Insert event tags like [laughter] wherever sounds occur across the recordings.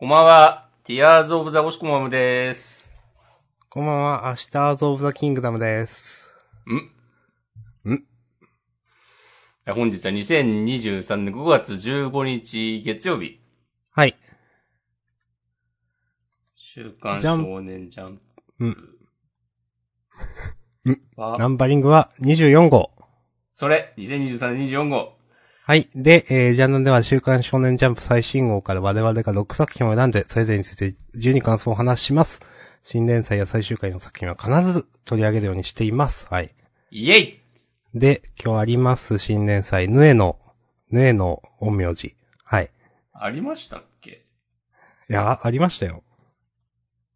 こんばんは、ティアーズ・オブ・ザ・オシコマムです。こんばんは、アシターズ・オブ・ザ・キングダムです。ん？ん？本日は2023年5月15日月曜日。はい。週刊少年ジャンプ。うん。ナンバリングは24号。それ、2023年24号。はい。で、えー、ジャンルでは週刊少年ジャンプ最新号から我々が6作品を選んで、それぞれについて自由に感想を話します。新連載や最終回の作品は必ず取り上げるようにしています。はい。イェイで、今日あります新連載、ヌエの、ヌエの陰陽師。はい。ありましたっけ？いや、あありましたよ。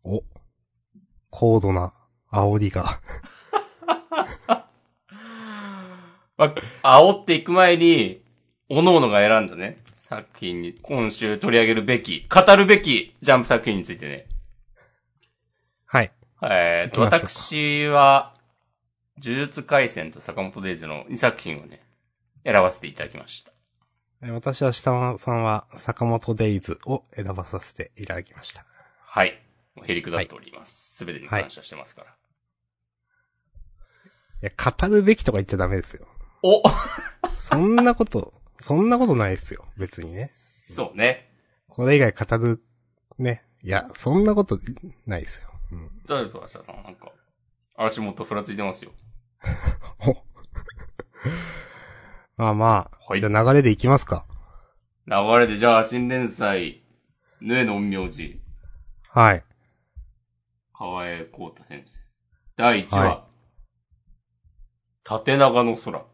お。高度な煽りが。[laughs] まあ、煽っていく前に、各々が選んだね、作品に、今週取り上げるべき、語るべきジャンプ作品についてね。はい。えーと、私は、呪術回戦と坂本デイズの2作品をね、選ばせていただきました。えー私は下間さんは坂本デイズを選ばさせていただきました。はい。もうへりくだっております。すべ、てに感謝してますから。いや、語るべきとか言っちゃダメですよ。お [laughs] そんなこと、そんなことないですよ。別にね。そうね。これ以外語る、ね。いや、そんなことないですよ。うん。どうですか、明日さん。なんか、足元ふらついてますよ。[laughs] おまあまあ、はいじゃあ流れでいきますか。流れで、じゃあ、新連載、ぬえの陰陽師、はい。河江光太先生。第1話、は縦長の空。ん？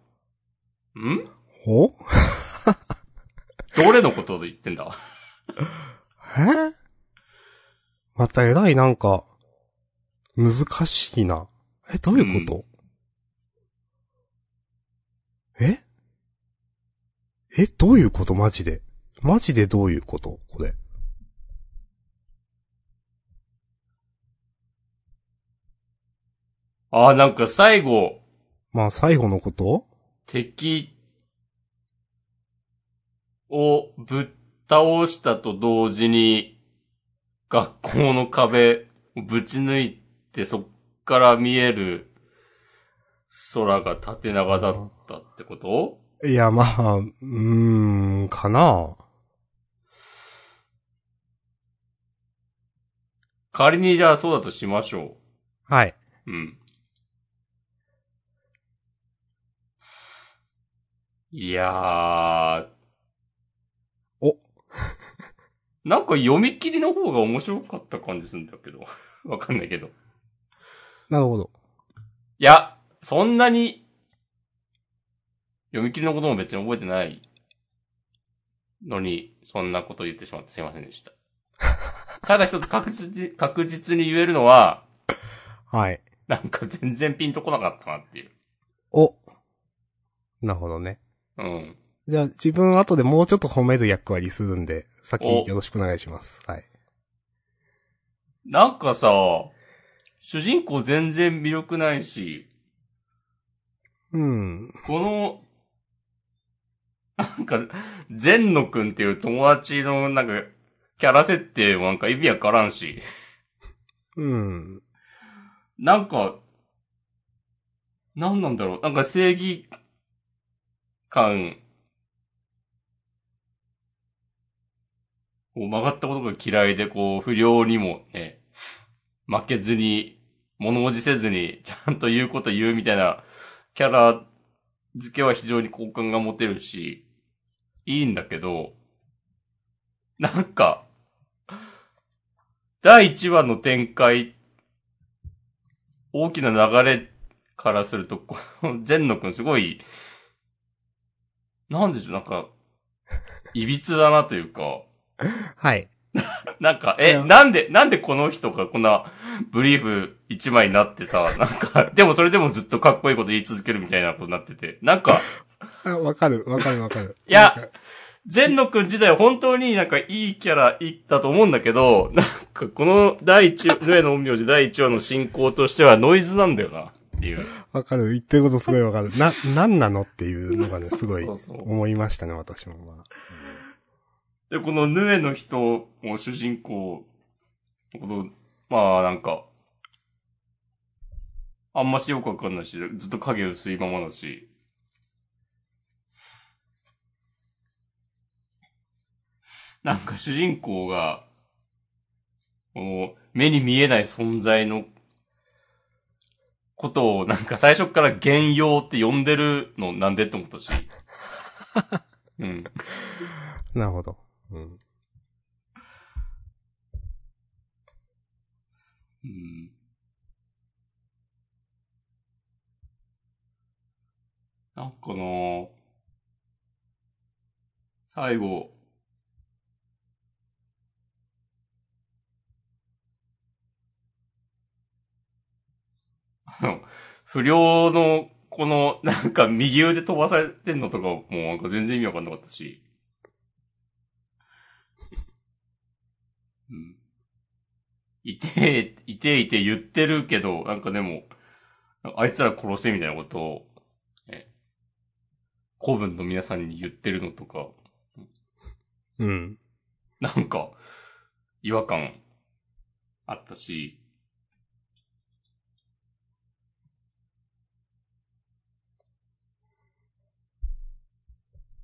おどれのことを言ってんだ？え？また偉いなんか、難しいな。え、どういうこと、え？え、どういうこと？マジで。マジでどういうこと？これ。あー、なんか最後、まあ最後のこと？敵をぶっ倒したと同時に、学校の壁をぶち抜いてそっから見える空が縦長だったってこと？いや、まあ、うーん、かな仮にじゃあそうだとしましょはい。う。うん。いやー。お。[laughs] なんか読み切りの方が面白かった感じするんだけど。[laughs] わかんないけど。なるほど。いや、そんなに、読み切りのことも別に覚えてないのに、そんなこと言ってしまってすいませんでした。[laughs] ただ一つ確実確実に言えるのは、はい。なんか全然ピンとこなかったなっていう。お。なるほどね。うん。じゃあ自分後でもうちょっと褒める役割するんで、先およろしくお願いします。はい。なんかさ、主人公全然魅力ないし、うん。この、なんか、善野くんっていう友達のなんか、キャラ設定もなんか意味わからんし、うん。なんか、なんなんだろう、なんか正義感、こう曲がったことが嫌いで、こう、不良にもね、負けずに、物おじせずに、ちゃんと言うこと言うみたいな、キャラ付けは非常に好感が持てるし、いいんだけど、なんか、第1話の展開、大きな流れからすると、この善野くんすごい、なんでしょう、なんか、いびつだなというか、[laughs] はい。[laughs] なんか、え、うんなんで、なんでこの人がこんなブリーフ一枚になってさ、[laughs] なんか、でもそれでもずっとかっこいいこと言い続けるみたいなことになってて、なんか、あ、わかる、わかる、わかる。いや善野くん自体は本当になんかいいキャラだと思うんだけど、なんかこの第一、ヌエの陰陽師第一話の進行としてはノイズなんだよな、っていう。わかる。言ってることすごいわかる。な、なんなのっていうのがね、すごい思いましたね、私も。まあで、このヌエの人も主人公のこと、まあなんか、あんましよくわかんないし、ずっと影薄いままだし。なんか主人公が、この目に見えない存在のことをなんか最初から幻用って呼んでるのなんでって思ったし。[laughs] うん。なるほど。うん。うん。なんかな最後、あの、不良の、この、なんか右腕飛ばされてんのとかも、なんか全然意味わかんなかったし。うん。いてえ、いてえいてえ言ってるけど、なんかでも、あいつら殺せみたいなことを、え、古文の皆さんに言ってるのとか、うん。なんか、違和感あったし、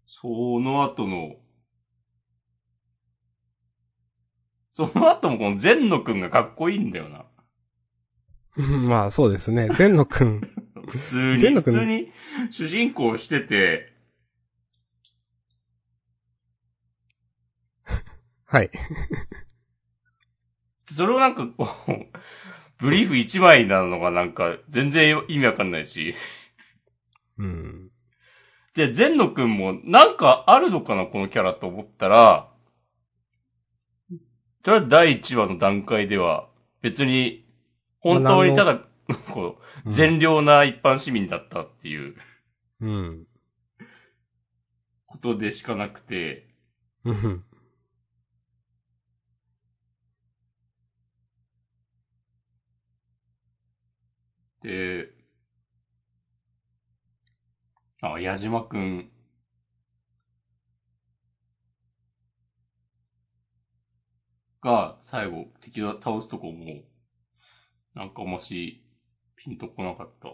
その後の、その後もこの善野くんがかっこいいんだよな。[laughs] まあそうですね。善野くん。[laughs] 普通に。普通に主人公してて、[laughs] はい。それをなんかこう、ブリーフ一枚なのがなんか全然意味わかんないし。うん。じゃあ、善野くんもなんかあるのかなこのキャラと思ったら、とりあえず第1話の段階では別に本当にただ、[laughs] こう、善良な一般市民だったっていううん。ことでしかなくて、うん。で、あ、矢島くん。が、最後、敵を倒すとこも、なんかあんまし、ピンとこなかった。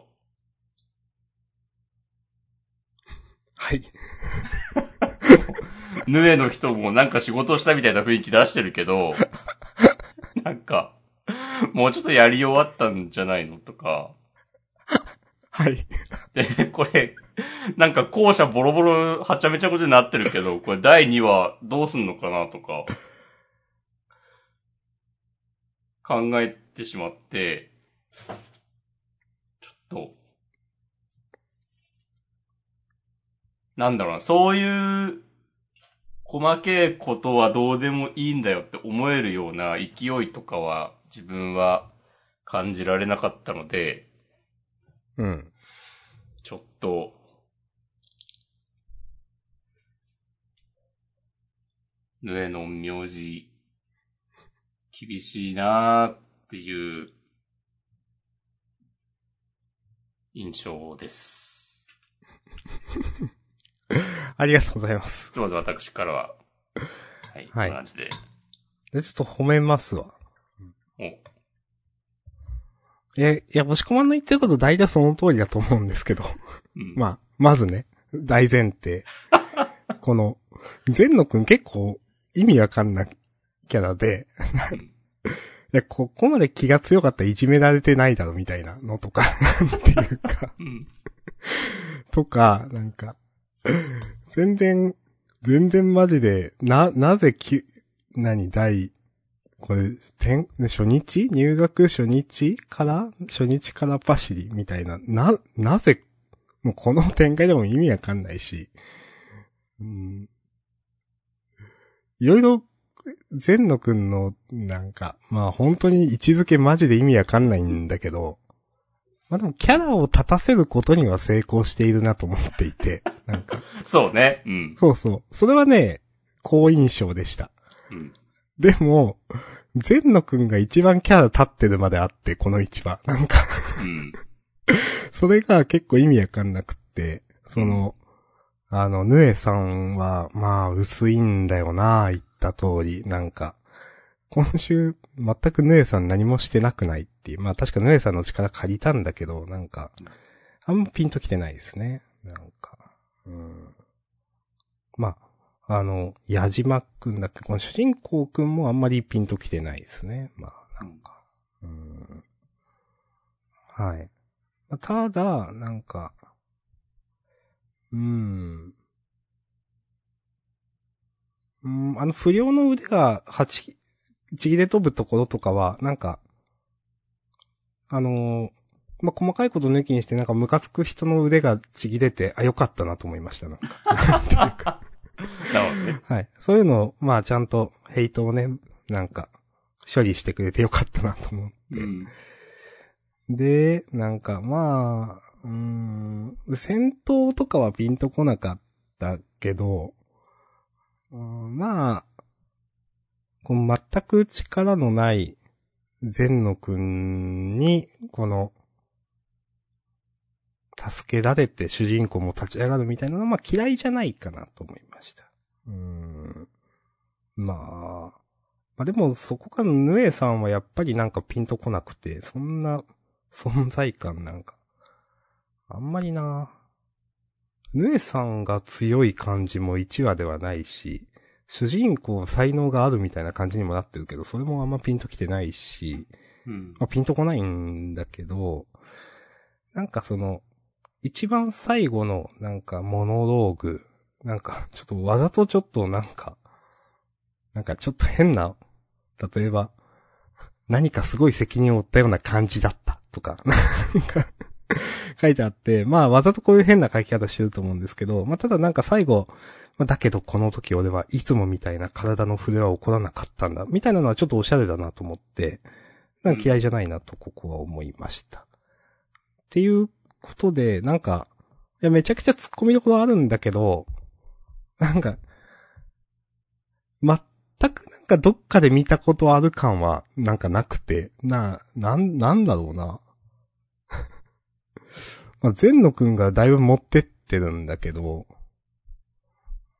はい。ヌエの人もなんか仕事したみたいな雰囲気出してるけど、なんか、もうちょっとやり終わったんじゃないのとか、はい。で、これ、なんか校舎ボロボロはちゃめちゃことになってるけど、これ第2話どうすんのかなとか、考えてしまって、ちょっと、なんだろうな、そういう、細けいことはどうでもいいんだよって思えるような勢いとかは自分は感じられなかったので、うん。ちょっと、ぬえの名字、厳しいなーっていう、印象です。ありがとうございます。まず私からは、はい、こんはいな感じで。で、ちょっと褒めますわ。おえ、いや、もしこまんの言ってること大体その通りだと思うんですけど。うん、まあ、まずね、大前提。[laughs] この、善野くん結構意味わかんなキャラで、[laughs] いや、ここまで気が強かったらいじめられてないだろみたいなのとか、[laughs] なんていうか、うん。とか、なんか、全然、全然マジで、な、なぜき、何、第、これ、点、初日？入学初日から？初日からパシリみたいな、な、なぜ、もうこの展開でも意味わかんないし、うん。いろいろ、善野くんの、なんか、まあ本当に位置づけマジで意味わかんないんだけど、まあでもキャラを立たせることには成功しているなと思っていて、[laughs] なんか、そうね。うん。そうそう。それはね、好印象でした。うん。でも、善野くんが一番キャラ立ってるまであって、この一話。なんか、うん。[laughs] それが結構意味わかんなくって、その、あの、ヌエさんは、まあ、薄いんだよな、言った通り。なんか、今週、全くヌエさん何もしてなくないっていう。まあ確かヌエさんの力借りたんだけど、なんか、あんまピンときてないですね。なんか、うん。まあ、あの、矢島くんだっけ、この主人公くんもあんまりピンときてないですね。まあ、なんか、うん。はい。ただ、なんか、うん。うん、あの不良の腕が八、ちぎれ飛ぶところとかは、なんか、あのーまあ、細かいこと抜きにして、なんかムカつく人の腕がちぎれて、あ、よかったなと思いました、なんか。なるほどね。はい。そういうのを、まあ、ちゃんと、ヘイトをね、なんか、処理してくれてよかったなと思って。うん。で、なんか、まあ、うーん、戦闘とかはピンとこなかったけど、うんまあ、この全く力のない善野くんに、この、助けられて主人公も立ち上がるみたいなのは、まあ嫌いじゃないかなと思いました。うん。まあ、まあでもそこからヌエさんはやっぱりなんかピンとこなくて、そんな存在感なんか、あんまりな。ヌエさんが強い感じも1話ではないし、主人公才能があるみたいな感じにもなってるけど、それもあんまピンときてないし、うん。まあ、ピンとこないんだけど、なんかその、一番最後のなんかモノローグ、なんかちょっとわざとちょっとなんか、なんかちょっと変な、例えば、何かすごい責任を負ったような感じだったとか、なんか [laughs] 書いてあって、まあわざとこういう変な書き方してると思うんですけど、まあただなんか最後、まあ、だけどこの時俺はいつもみたいな体の触れは起こらなかったんだ、みたいなのはちょっとおしゃれだなと思って、なんか嫌いじゃないなとここは思いました。っていうことで、なんか、いやめちゃくちゃ突っ込みどころあるんだけど、なんか、全くなんかどっかで見たことある感はなんかなくて、な、なん、なんだろうな。まあ、善野くんがだいぶ持ってってるんだけど、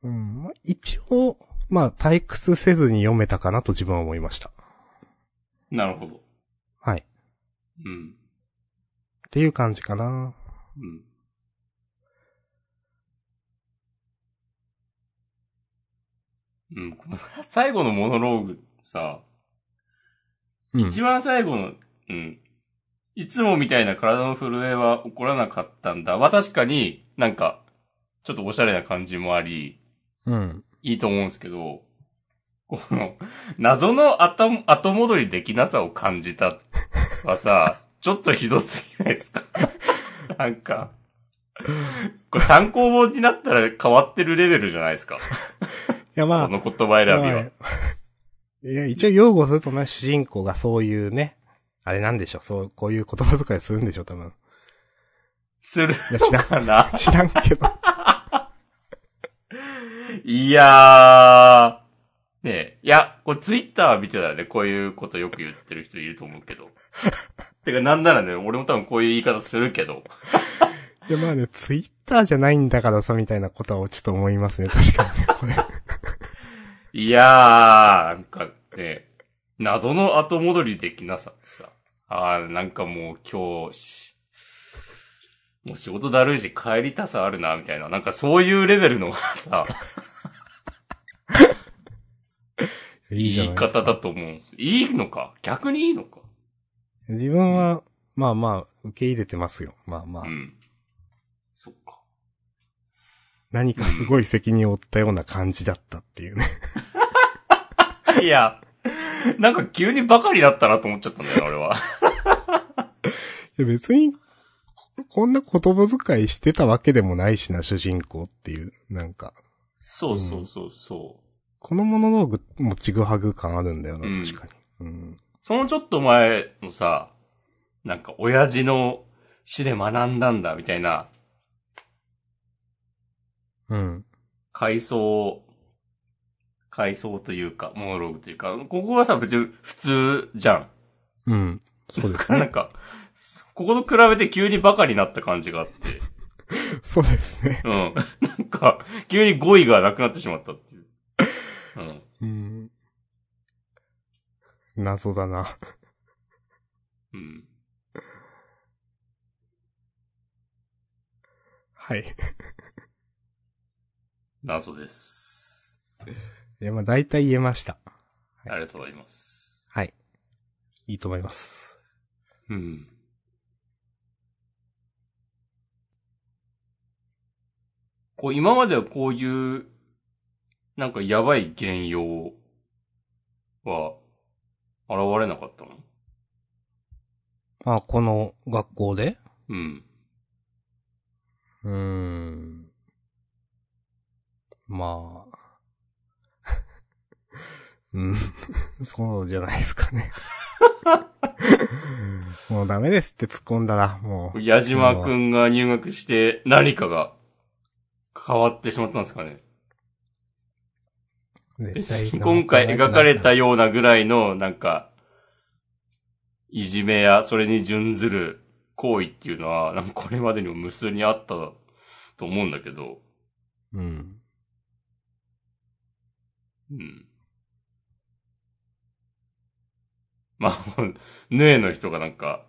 うん、まあ一応、まあ退屈せずに読めたかなと自分は思いました。なるほど。はい。うん。っていう感じかな。うん。うん。この最後のモノローグさ、うん。一番最後の、うん。いつもみたいな体の震えは起こらなかったんだ。は確かになんか、ちょっとおしゃれな感じもあり、うん。いいと思うんですけど、この、謎の後、後戻りできなさを感じたはさ、[laughs] ちょっとひどすぎないですか？[laughs] なんか、これ単行本になったら変わってるレベルじゃないですか？いやまあ、この言葉選びは。まあいや、一応擁護するとね、主人公がそういうね、あれなんでしょう、そう、こういう言葉遣いするんでしょう、多分。するいや、知らん、[laughs] かな知らんけど。いやー。ねえ。いや、これツイッター見てたらね、こういうことよく言ってる人いると思うけど。[laughs] てか、なんならね、俺も多分こういう言い方するけど。[laughs] いや、まあね、ツイッターじゃないんだからさ、みたいなことはちょっと思いますね、確かにね、これ。いやー、なんかね、謎の後戻りできなさってさ。あー、なんかもう今日し、もう仕事だるいし帰りたさあるな、みたいな。なんかそういうレベルのさ、[laughs] いいじゃ言ないいですか。方だと思うんです。いいのか？逆にいいのか？自分は、まあまあ、受け入れてますよ。まあまあ。うん。そっか。何かすごい責任を負ったような感じだったっていうね。[laughs] いや、[laughs] なんか急にバカになったなと思っちゃったんだよな、俺は。[laughs] いや別に、ここんな言葉遣いしてたわけでもないしな、主人公っていう。なんか、そうそうそうそう。このモノローグもちぐはぐ感あるんだよな、うん確かに。うん。そのちょっと前のさ、なんか親父の死で学んだんだ、みたいな、うん。回想、回想というか、モノローグというか、ここはさ、別に普通じゃん。うん。そうですね。なんか、ここと比べて急にバカになった感じがあって。[laughs] そうですね。うん。なんか、急に語彙がなくなってしまったっていう。うん。うん。謎だな。うん。はい。[laughs] 謎です。いや、まあ大体言えました。ありがとうございます。はい。いいと思います。うん。こう、今まではこういう、なんかやばい原用は、現れなかったの？あ、この学校で？うん。うーん。まあ。うん。そうじゃないですかね。[laughs] もうダメですって突っ込んだら、もう。矢島くんが入学して何かが変わってしまったんですかね。今回描かれたようなぐらいの、なんか、いじめやそれに準ずる行為っていうのは、なんかこれまでにも無数にあったと思うんだけど、うん。うん。まあ、[laughs] ヌエの人がなんか、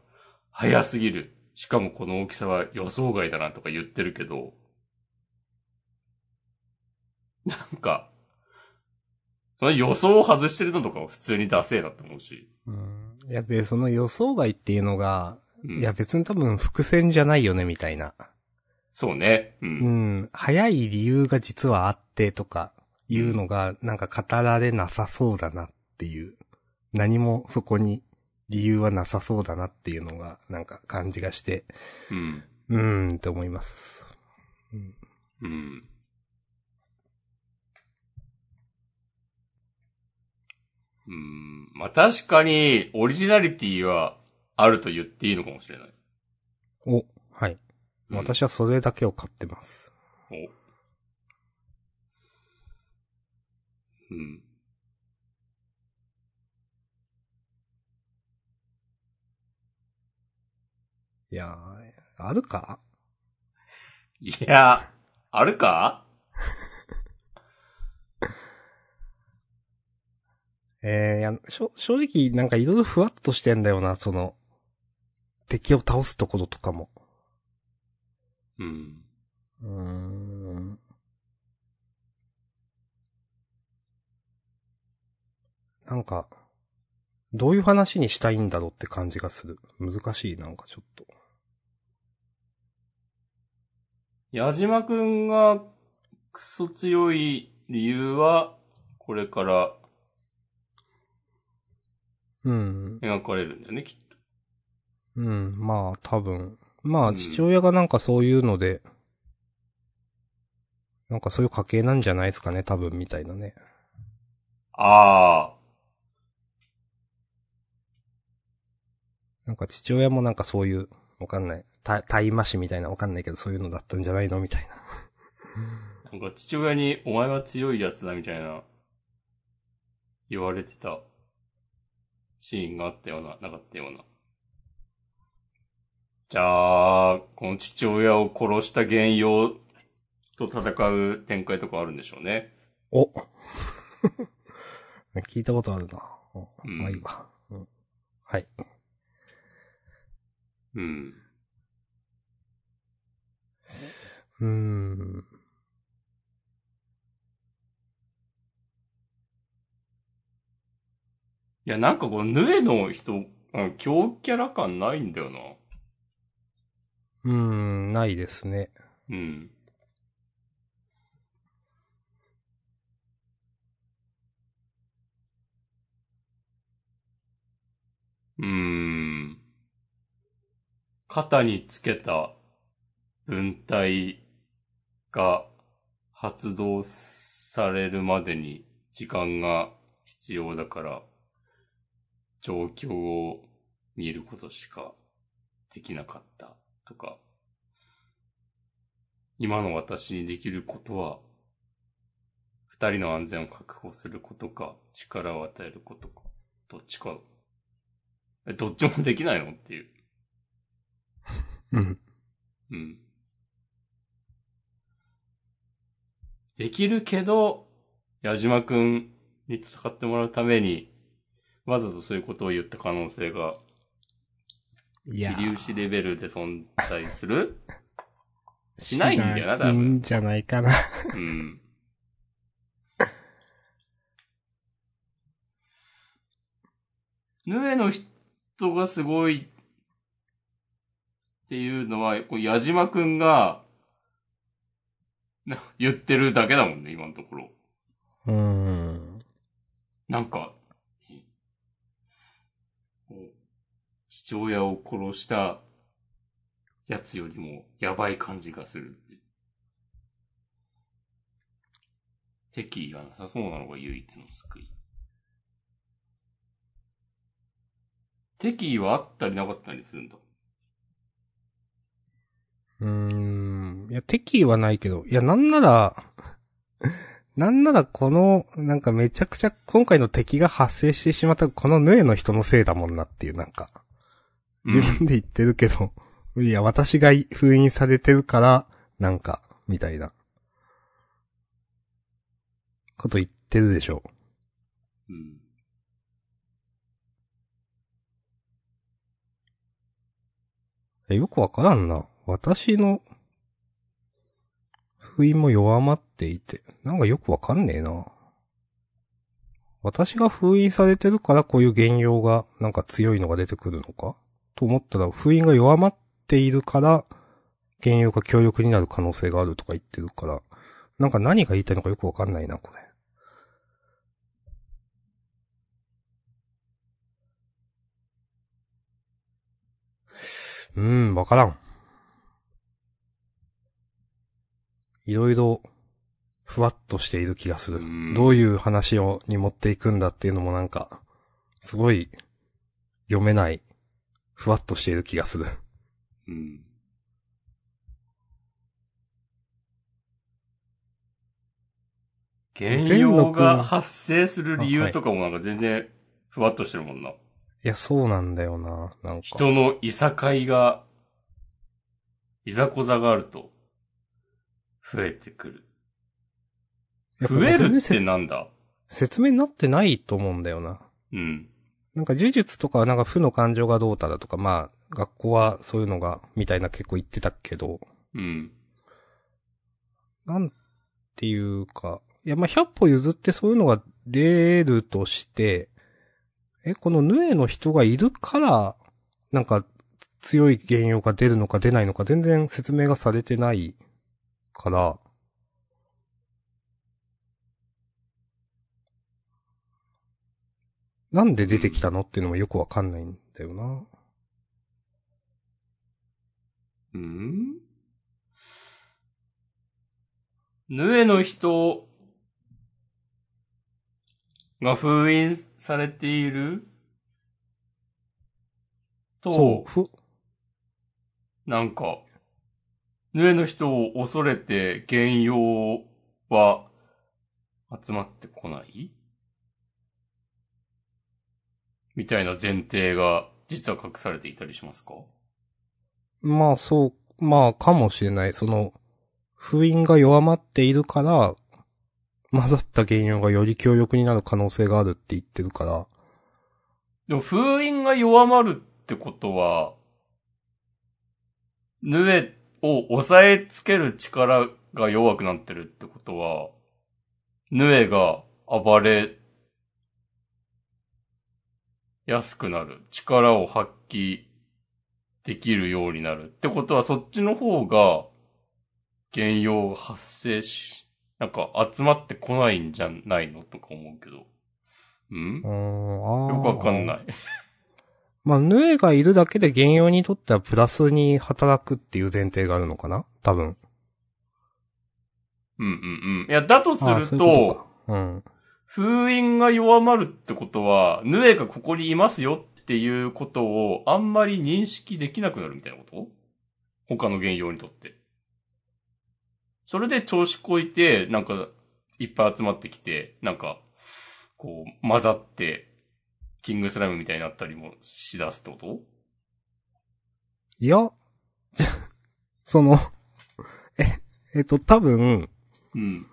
早すぎる。しかもこの大きさは予想外だなとか言ってるけど、なんか、その予想を外してるのとかは普通にダセーなって思うし。うん。いや、で、その予想外っていうのが、うん、いや別に多分伏線じゃないよね、みたいな。そうね。う。うんん。早い理由が実はあってとか、いうのが、なんか語られなさそうだなっていう。何もそこに理由はなさそうだなっていうのが、なんか感じがして、うん。うーんって思います。うん。うん。まあ確かに、オリジナリティはあると言っていいのかもしれない。お、はい。うん私はそれだけを買ってます。おうん。いやー、あるか？いや、あるか？[laughs] えー、いや、しょ、正直なんかいろいろふわっとしてんだよな、その、敵を倒すところとかも。うん。うーん。なんか、どういう話にしたいんだろうって感じがする。難しい、なんかちょっと。矢島くんがクソ強い理由は、これからうん。描かれるんだよね、きっと。うん、まあ、多分。まあ、うん父親がなんかそういうので、なんかそういう家系なんじゃないですかね、多分、みたいなね。ああ。なんか父親もなんかそういう、わかんない。た、大麻師みたいなわかんないけど、そういうのだったんじゃないのみたいな。[laughs] なんか父親に、お前は強いやつだみたいな、言われてたシーンがあったような、なかったような。じゃあ、この父親を殺した原用と戦う展開とかあるんでしょうね。お [laughs] 聞いたことあるな。おうんまあいいわ。うんはい。うん。うーん。いや、なんかこのヌエの人、うん強キャラ感ないんだよな。うーん、ないですね。うん。うーん。肩につけた文体が発動されるまでに時間が必要だから、状況を見ることしかできなかったとか、今の私にできることは、二人の安全を確保することか、力を与えることか、どっちか。え、どっちもできないの？っていう。[laughs] うん。うん。できるけど、矢島くんに戦ってもらうために、わざとそういうことを言った可能性が、いや秀吉レベルで存在する？[laughs] しないんだよな多分いいんじゃないかな。うん。ヌエの人がすごいっていうのは、こう矢島くんが、な [laughs] 言ってるだけだもんね、今のところ。うーん。なんか、父親を殺したやつよりもやばい感じがするって。敵意がなさそうなのが唯一の救い。敵意はあったりなかったりするんだ。うーん。いや、敵意はないけど、いや、なんなら、[laughs] なんならこの、なんかめちゃくちゃ今回の敵が発生してしまったこのヌエの人のせいだもんなっていう、なんか。自分で言ってるけど、[laughs] いや、私が封印されてるから、なんか、みたいな。こと言ってるでしょ。うん。えよくわからんな。私の、封印も弱まっていて、なんかよくわかんねえな。私が封印されてるからこういう原用がなんか強いのが出てくるのか？と思ったら封印が弱まっているから原用が強力になる可能性があるとか言ってるから、なんか何が言いたいのかよくわかんないな、これ。うーん、わからん。いろいろ、ふわっとしている気がする。うんどういう話を、に持っていくんだっていうのもなんか、すごい、読めない、ふわっとしている気がする。うん。原用が発生する理由とかもなんか全然ふわっとしてるもんな。いや、そうなんだよな、なんか。人のいさかいが、いざこざがあると、増えてくる。増えるってなんだ？説明になってないと思うんだよな。うん。なんか呪術とかはなんか負の感情がどうただとか、まあ、学校はそういうのが、みたいな結構言ってたけど、うん。なんていうか、いや、まあ、100歩譲ってそういうのが出るとして、え、このヌエの人がいるから、なんか、強い原用が出るのか出ないのか全然説明がされてないから、なんで出てきたのっていうのもよくわかんないんだよな。うん。ヌエの人が封印されている？と、なんか、ヌエの人を恐れて原用は集まってこない？みたいな前提が実は隠されていたりしますか？まあそう、まあかもしれない。その、封印が弱まっているから、混ざった原用がより強力になる可能性があるって言ってるから、でも封印が弱まるってことは、ヌエを抑えつける力が弱くなってるってことは、ヌエが暴れやすくなる。力を発揮できるようになる。ってことはそっちの方が、原用が発生し、なんか集まってこないんじゃないのとか思うけど。ん？うーん、よくわかんない。まあ、ヌエがいるだけで原用にとってはプラスに働くっていう前提があるのかな？多分。うんうんうん。いや、だとするあーそういう。うん。封印が弱まるってことは、ヌエがここにいますよっていうことをあんまり認識できなくなるみたいなこと？他の原用にとって。それで調子こいて、なんか、いっぱい集まってきて、なんか、こう、混ざって、キングスライムみたいになったりもしだすってこと？いや、[laughs] その、[laughs] え、えっと、多分、うん。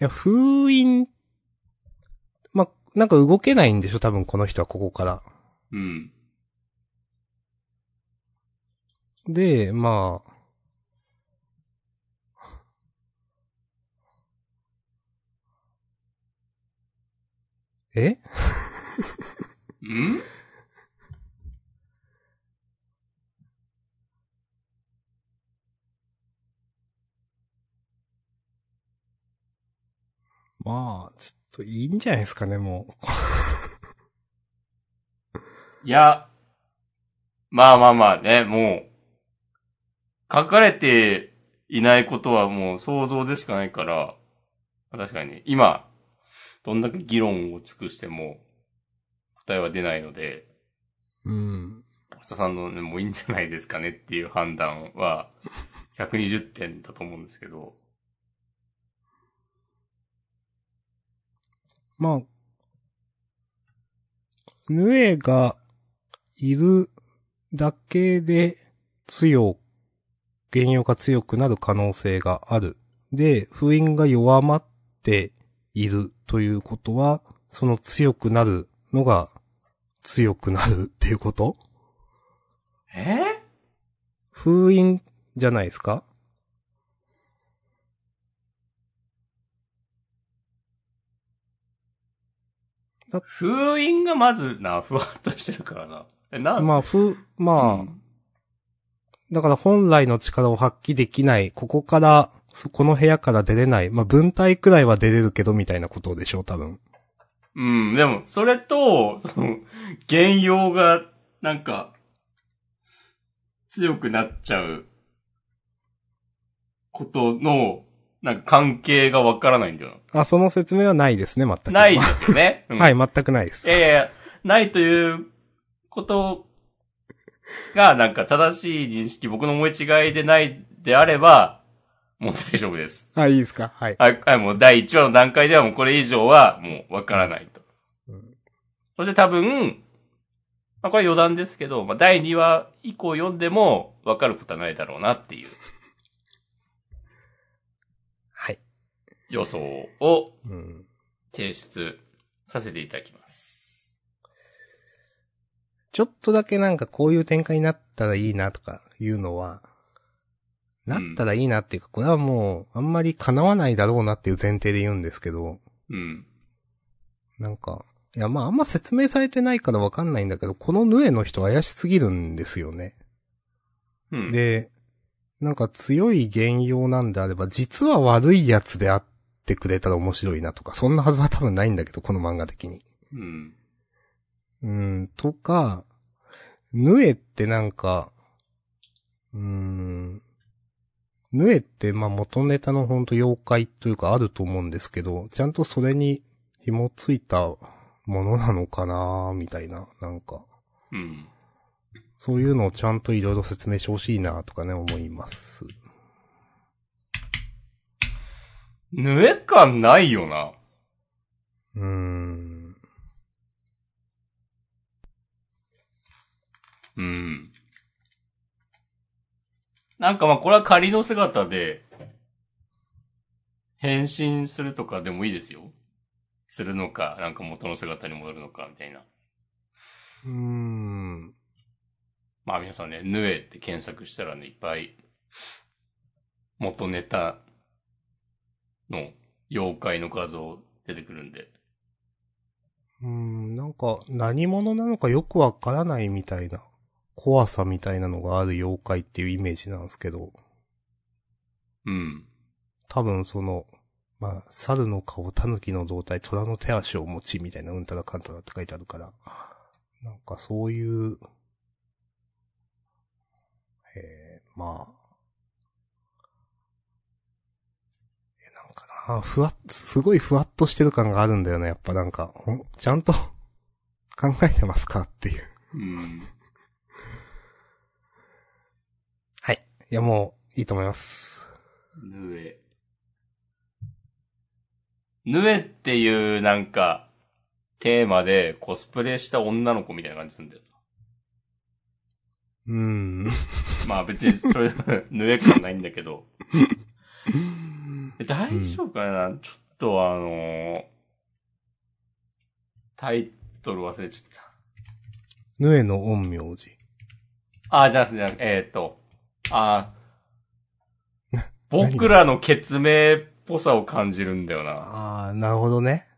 や、封印、ま、なんか動けないんでしょ？多分この人はここから。うん。で、まあ。え？ん？まあ、ちょっといいんじゃないですかね、もう。いや、まあまあまあね、もう、書かれていないことはもう想像でしかないから、確かにね、今、どんだけ議論を尽くしても、答えは出ないので、うん。明日さんのね、もういいんじゃないですかねっていう判断は、[laughs] 120点だと思うんですけど、まあ、ヌエがいるだけで強、原用が強くなる可能性がある。で、封印が弱まっているということは、その強くなるのが強くなるっていうこと？え？封印じゃないですか？封印がまずな、ふわっとしてるからな。え、なん？まあ、封、まあ、うんだから本来の力を発揮できない、ここから、そこの部屋から出れない、まあ分体くらいは出れるけどみたいなことでしょう、多分。うん、でも、それと、その、原用が、なんか、強くなっちゃう、ことの、なんか関係がわからないんだよあ、その説明はないですね、全く。な。ないですよね。[laughs] うんはい、全くないですいやいや、ないということが、なんか正しい認識、僕の思い違いでないであれば、もう大丈夫です。あ、いいですか？はい。はい、はい、もう第1話の段階ではもうこれ以上はもうわからないと。うんそして多分、まあこれ余談ですけど、まあ第2話以降読んでもわかることはないだろうなっていう [laughs] はい。予想をうん。提出させていただきます。ちょっとだけなんかこういう展開になったらいいなとかいうのは、なったらいいなっていうか、これはもう、あんまり叶わないだろうなっていう前提で言うんですけど、うん。なんか、いやまああんま説明されてないからわかんないんだけど、このヌエの人怪しすぎるんですよね。うん。で、なんか強い原用なんであれば、実は悪いやつであってくれたら面白いなとか、そんなはずは多分ないんだけど、この漫画的に。うん。うん、とか、ヌエってなんか、うーん、ヌエってまあ元ネタのほんと妖怪というかあると思うんですけど、ちゃんとそれに紐ついたものなのかなみたいな、なんか、うん。そういうのをちゃんといろいろ説明してほしいなとかね、思います。ぬえ感ないよな。うーん。うん。なんかまあこれは仮の姿で、変身するとかでもいいですよ。するのか、なんか元の姿に戻るのか、みたいな。うーん。まあ皆さんね、ヌエって検索したらね、いっぱい、元ネタの妖怪の画像出てくるんで。うーん、なんか、何者なのかよくわからないみたいな、怖さみたいなのがある妖怪っていうイメージなんですけど、うん。多分その、まあ、猿の顔、狸の胴体、虎の手足を持ちみたいなうんたらかんたらって書いてあるから、なんかそういう、えー、まあ、え、なんかな、ふわっ、すごいふわっとしてる感があるんだよね、やっぱなんか、ちゃんと [laughs] 考えてますかっていう。うん。はい。いや、もう、いいと思います。ヌエ。ヌエっていうなんか、テーマでコスプレした女の子みたいな感じするんだようーん。な。まあ別にそれ、[laughs] ヌエ感ないんだけど。え大丈夫かな、ちょっとあのータイトル忘れちゃった。ぬえの陰陽師。あー、じゃなくて、じゃなくてえーっと、あー僕らの決明っぽさを感じるんだよな。ああ、なるほどね。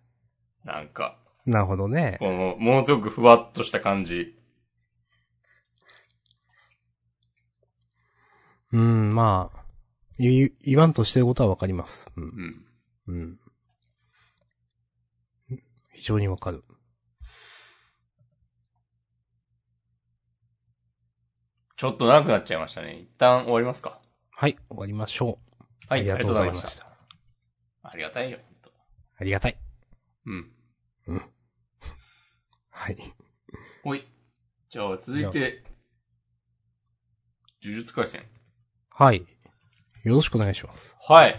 なんか、なるほどね。この、ものすごくふわっとした感じ。うん、まあ、言言わんとしてることはわかります。う。うんん。うん。非常にわかる。ちょっと長くなっちゃいましたね。一旦終わりますか。はい、終わりましょう。はい、ありがとうございましたた。ありがたいよ、ありがたい。うん。[laughs] はい。ほい。じゃあ、続いて、呪術回戦。はい。よろしくお願いします。はい。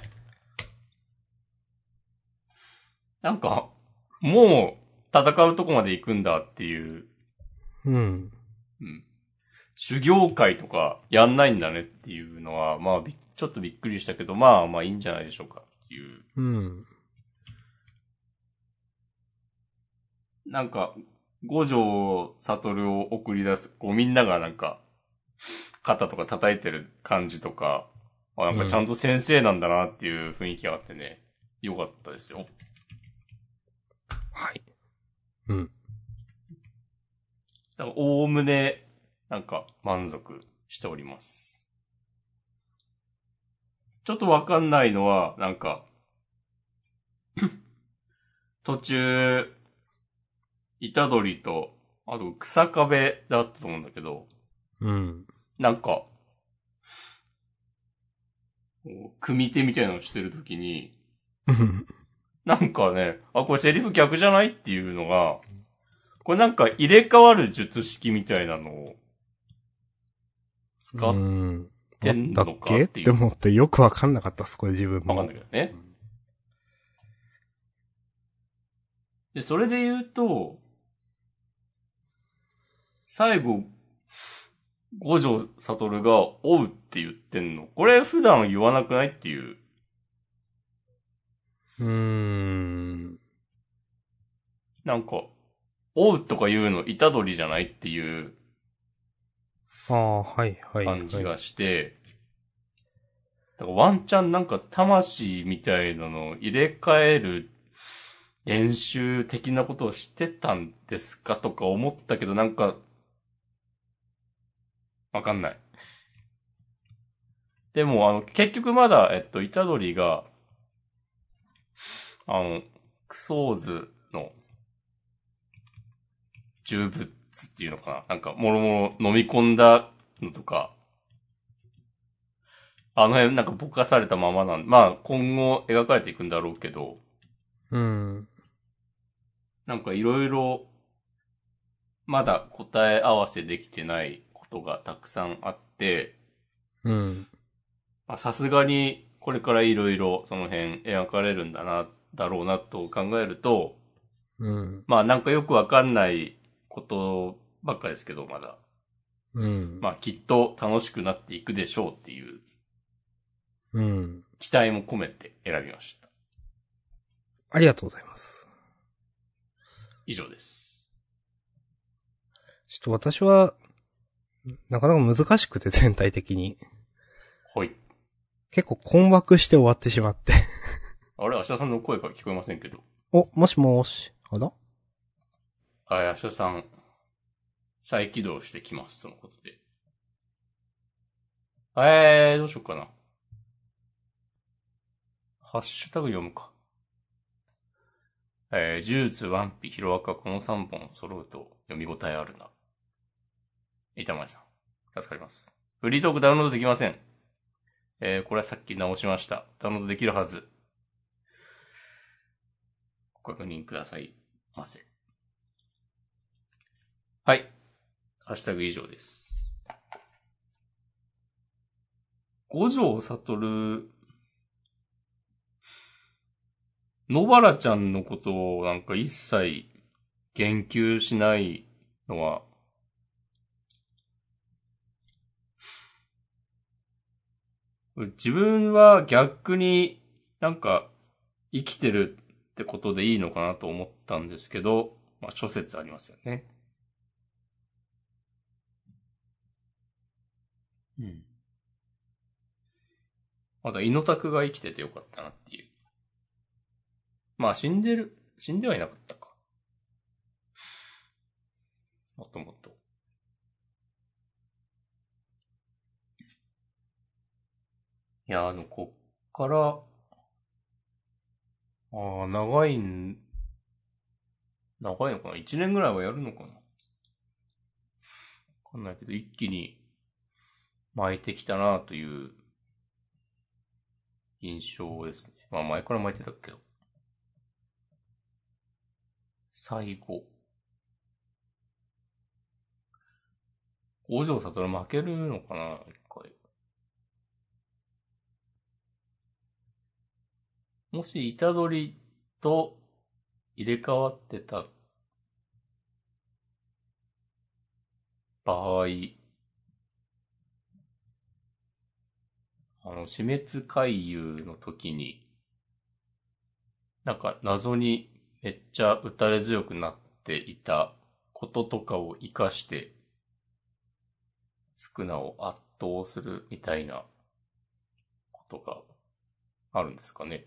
なんか、もう、戦うとこまで行くんだっていう、うん。うん。修行会とかやんないんだねっていうのは、まあ、びちょっとびっくりしたけど、まあまあいいんじゃないでしょうかっていう。うん。なんか、五条悟を送り出す、こうみんながなんか、肩とか叩いてる感じとか、あ、なんかちゃんと先生なんだなっていう雰囲気があってね、よかったですよ。はい。うん。おおむね、なんか、満足しております。ちょっとわかんないのは、なんか、[coughs] 途中、板取と、あと草壁だったと思うんだけど、うん。なんか、組手みたいなのをしてるときに、[laughs] なんかね、あ、これセリフ逆じゃないっていうのが、これなんか入れ替わる術式みたいなのを、使っうん。てんのだっけっかっていうて思ってよくわかんなかったっす、これ自分も。わかんないけどね。で、それで言うと、最後、五条悟が、追うって言ってんの。これ普段言わなくないっていう。うーん。なんか、追うとか言うの、板取りじゃないっていう。感じはいがして、だからワンチャンなんか魂みたいなのを入れ替える演習的なことをしてたんですかとか思ったけどなんか、わかんない。でもあの、結局まだ、えっと、イタドリが、あの、クソーズの、重物っていうのかななんか、もろもろ飲み込んだのとか、あの辺なんかぼかされたままなんまあ今後描かれていくんだろうけど、うん。なんかいろいろ、まだ答え合わせできてないことがたくさんあって、うん。まあさすがにこれからいろいろその辺描かれるんだな、だろうなと考えると、うん。まあなんかよくわかんないことばっかですけど、まだ。うん。まあきっと楽しくなっていくでしょうっていううん。期待も込めて選びました。ありがとうございます。以上です。ちょっと私は、なかなか難しくて全体的に。ほい。結構困惑して終わってしまって。あれ、明日さんの声が聞こえませんけど。お、もしもーし。あら？あ、明日さん、再起動してきます、そのことで。えー、どうしようかな。ハッシュタグ読むか。えー、呪術、ワンピ、ヒロアカ、この3本揃うと読み応えあるな。板前さん、助かります。フリートークダウンロードできません。えー、これはさっき直しました。ダウンロードできるはず。ご確認くださいませ。はい。ハッシュタグ以上です。五条悟野原ちゃんのことをなんか一切言及しないのは、自分は逆になんか生きてるってことでいいのかなと思ったんですけど、まあ諸説ありますよね。うん。まだ、イノタクが生きててよかったなっていう。まあ死んでる、死んではいなかったか。もっともっと。いや、あの、こっから、ああ、長いん、長いのかな？一年ぐらいはやるのかな？わかんないけど、一気に巻いてきたなという印象ですね。まあ前から巻いてたけど。最後。五条悟負けるのかな一回。もし、虎取と入れ替わってた場合、あの、死滅回遊の時に、なんか謎にめっちゃ打たれ強くなっていたこととかを活かして、スクナを圧倒するみたいなことがあるんですかね。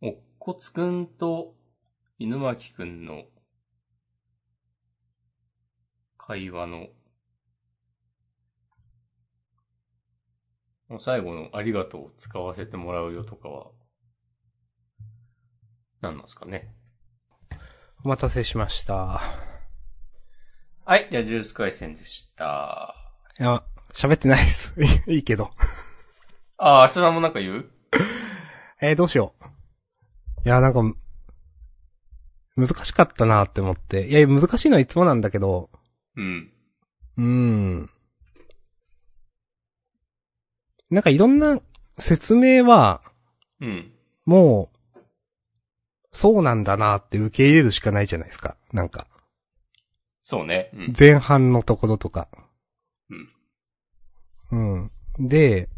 おっこつくんと犬巻くんの会話の最後のありがとう使わせてもらうよとかは、何なんですかね？お待たせしました。はい、じゃあジュース回戦でした。いや、喋ってないです。[laughs] いいけど。ああ、明日さんもなんか言う？[laughs] えー、どうしよう。いや、なんか、難しかったなって思って。いや、難しいのはいつもなんだけど、うん。うーん。なんかいろんな説明は、うん。もう、そうなんだなって受け入れるしかないじゃないですか。なんか、そうね。うん。前半のところとか。うん。うん。で、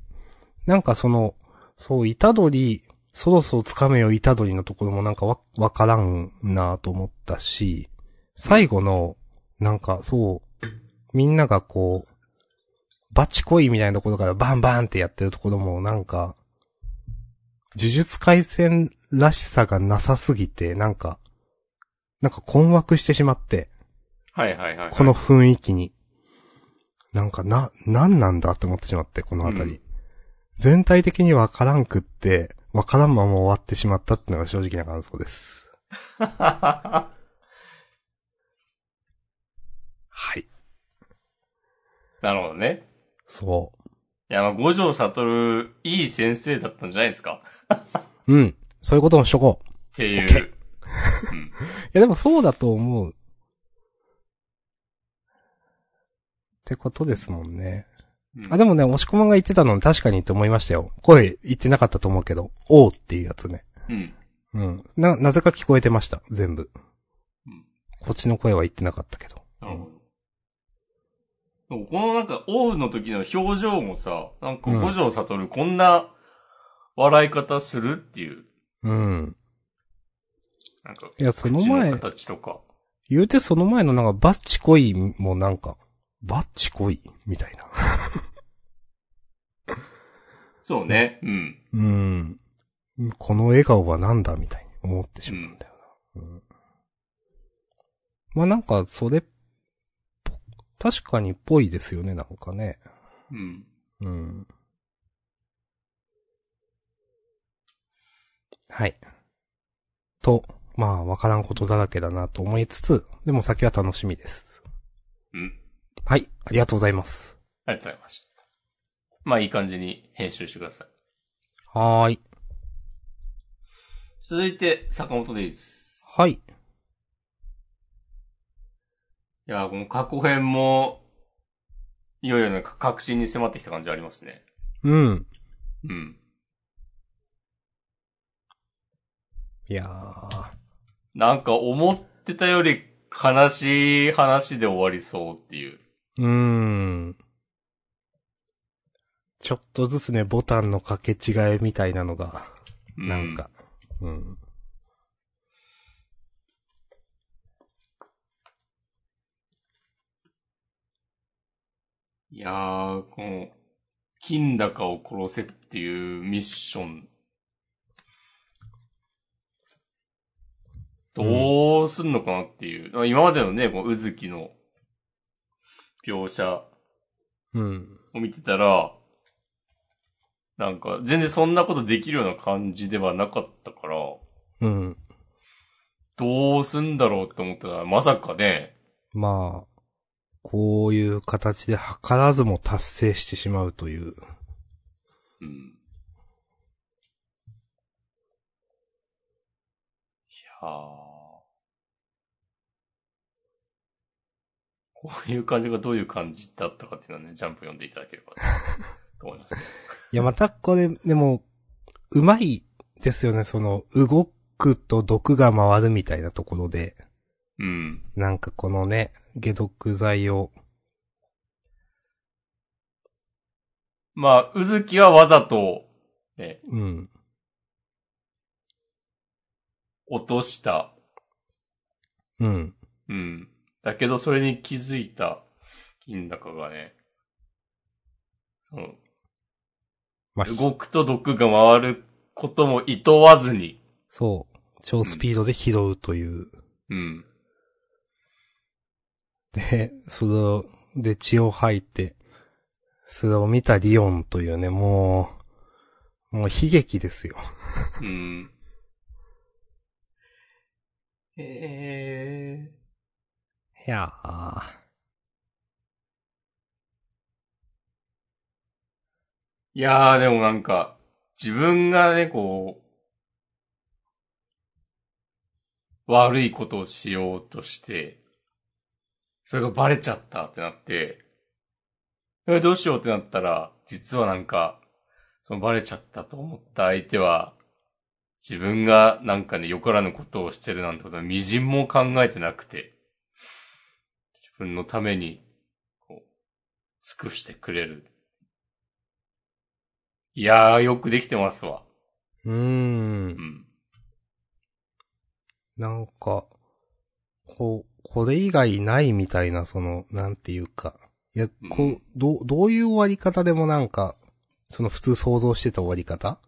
なんかその、そう、イタドリ、そろそろつかめよイタドリのところもなんかわ、わからんなと思ったし、最後の、なんかそう、みんながこう、バチコイみたいなところからバンバンってやってるところもなんか、呪術回戦らしさがなさすぎて、なんか、なんか困惑してしまって、はいはいはい。この雰囲気に。なんかな、なんなんだって思ってしまって、このあたり。うん全体的にわからんくって、わからんまま終わってしまったっていうのが正直な感想です。[laughs] はい。なるほどね。そいや、まあ、五条悟、いい先生だったんじゃないですかう。うん。そういうこともしとこう。っていう。[laughs] いやでもそうだと思う。ってことですもんね。うんあ、でもね、押し込まんが言ってたの確かにって思いましたよ。声言ってなかったと思うけど、おーっていうやつね。うん。うん。な、なぜか聞こえてました。全部。うんこっちの声は言ってなかったけど。なるほど。このなんか、王の時の表情もさ、なんかうん五条悟こんな笑い方するっていう、うん。なんか、いや、その前、形とか。言うてその前のなんか、バッチコイもなんか、バッチコイみたいな。[laughs] そうね。うん。うん。この笑顔はなんだみたいに思ってしまうんだよな。うんまあなんか、それっぽ、確かにっぽいですよね、なんかね。うん。うん。はい。と、まあ、わからんことだらけだなと思いつつ、でも先は楽しみです。うん。はい、ありがとうございます。ありがとうございました。まあ、いい感じに編集してください。はーい。続いて、坂本です。はい。いや、この過去編も、いよいよなんか確信に迫ってきた感じありますね。うん。うん。いやー。なんか思ってたより悲しい話で終わりそうっていう。うーん。ちょっとずつね、ボタンの掛け違いみたいなのが、うなん。か、うん。いやー、この、金高を殺せっていうミッション。どうすんのかなっていう。あ今までのね、こう、うずきの描写うん。を見てたら、なんか、全然そんなことできるような感じではなかったから、うん。どうすんだろうって思ったら、まさかね、まあ、こういう形で図らずも達成してしまうという。うん。いやー。こういう感じがどういう感じだったかっていうのはね、ジャンプ読んでいただければと思いますね。[laughs] いや、またこれ、でも、うまいですよね、その、動くと毒が回るみたいなところで、うん。なんかこのね、解毒剤を、まあ、うずきはわざと、ね、うん、落とした。うん、うん。だけど、それに気づいた金高がね、そのまあ、動くと毒が回ることも厭わずに、そう、超スピードで拾うという。うん。で、それを、で血を吐いて、それを見たリオンというね、もう、もう悲劇ですよ。うん。へえ。いやー。いやー、でもなんか、自分がね、こう、悪いことをしようとして、それがバレちゃったってなって、え、どうしようってなったら、実はなんか、そのバレちゃったと思った相手は、自分がなんかね、よからぬことをしてるなんてことは微塵も考えてなくて、自分のために、こう、尽くしてくれる。いやー、よくできてますわ。うーんう。ん。なんか、こう、これ以外ないみたいな、その、なんていうか。いや、こう、うんどう、どういう終わり方でもなんか、その普通想像してた終わり方？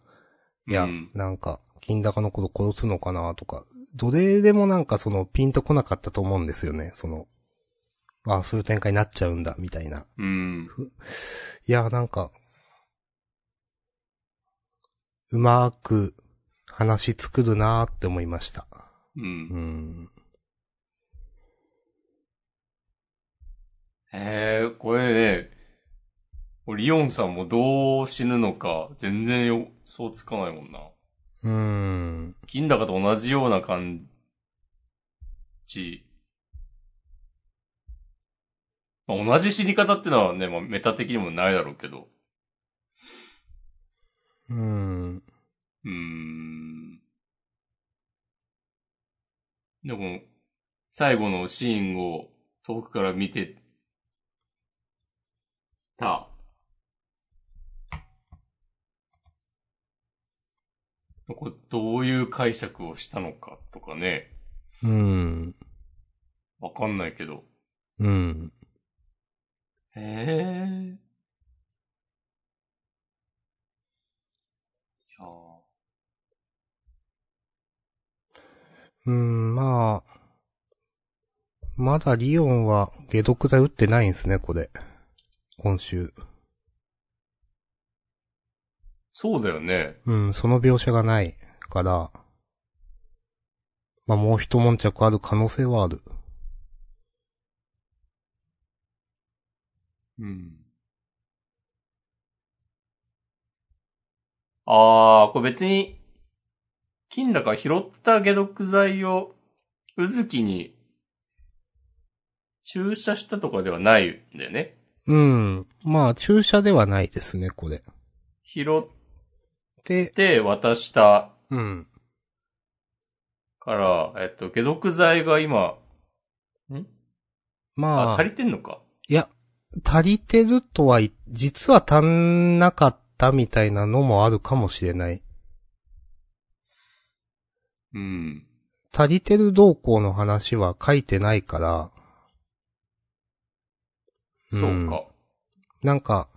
いや、うんなんか、金高のこと殺すのかなとか、どれでもなんかその、ピンとこなかったと思うんですよね、その、ああ、そういう展開になっちゃうんだ、みたいな。うん。いや、なんか、うまく話作るなーって思いました。うんう。ん。へえ、これね、リオンさんもどう死ぬのか、全然よ、そうつかないもんな。うーん。金高と同じような感じ。まあ、同じ死に方ってのはね、まあ、メタ的にもないだろうけど。うーん。うーん。でも、最後のシーンを遠くから見てた。これどういう解釈をしたのかとかね、うーん。わかんないけど。うん。へえ。いやーうん、まあ。まだリオンは解毒剤打ってないんですね、これ。今週。そうだよね。うん、その描写がないから。まあもう一悶着ある可能性はある。うん。あー、これ別に、金だから拾った解毒剤を、うずきに、注射したとかではないんだよね。うん。まあ注射ではないですね、これ。拾っで、て渡したうん。から、えっと、解毒剤が今、ん？まあ、あ、足りてんのか？いや、足りてるとは、実は足んなかったみたいなのもあるかもしれない。うん。足りてる動向の話は書いてないから、そうか。なんか、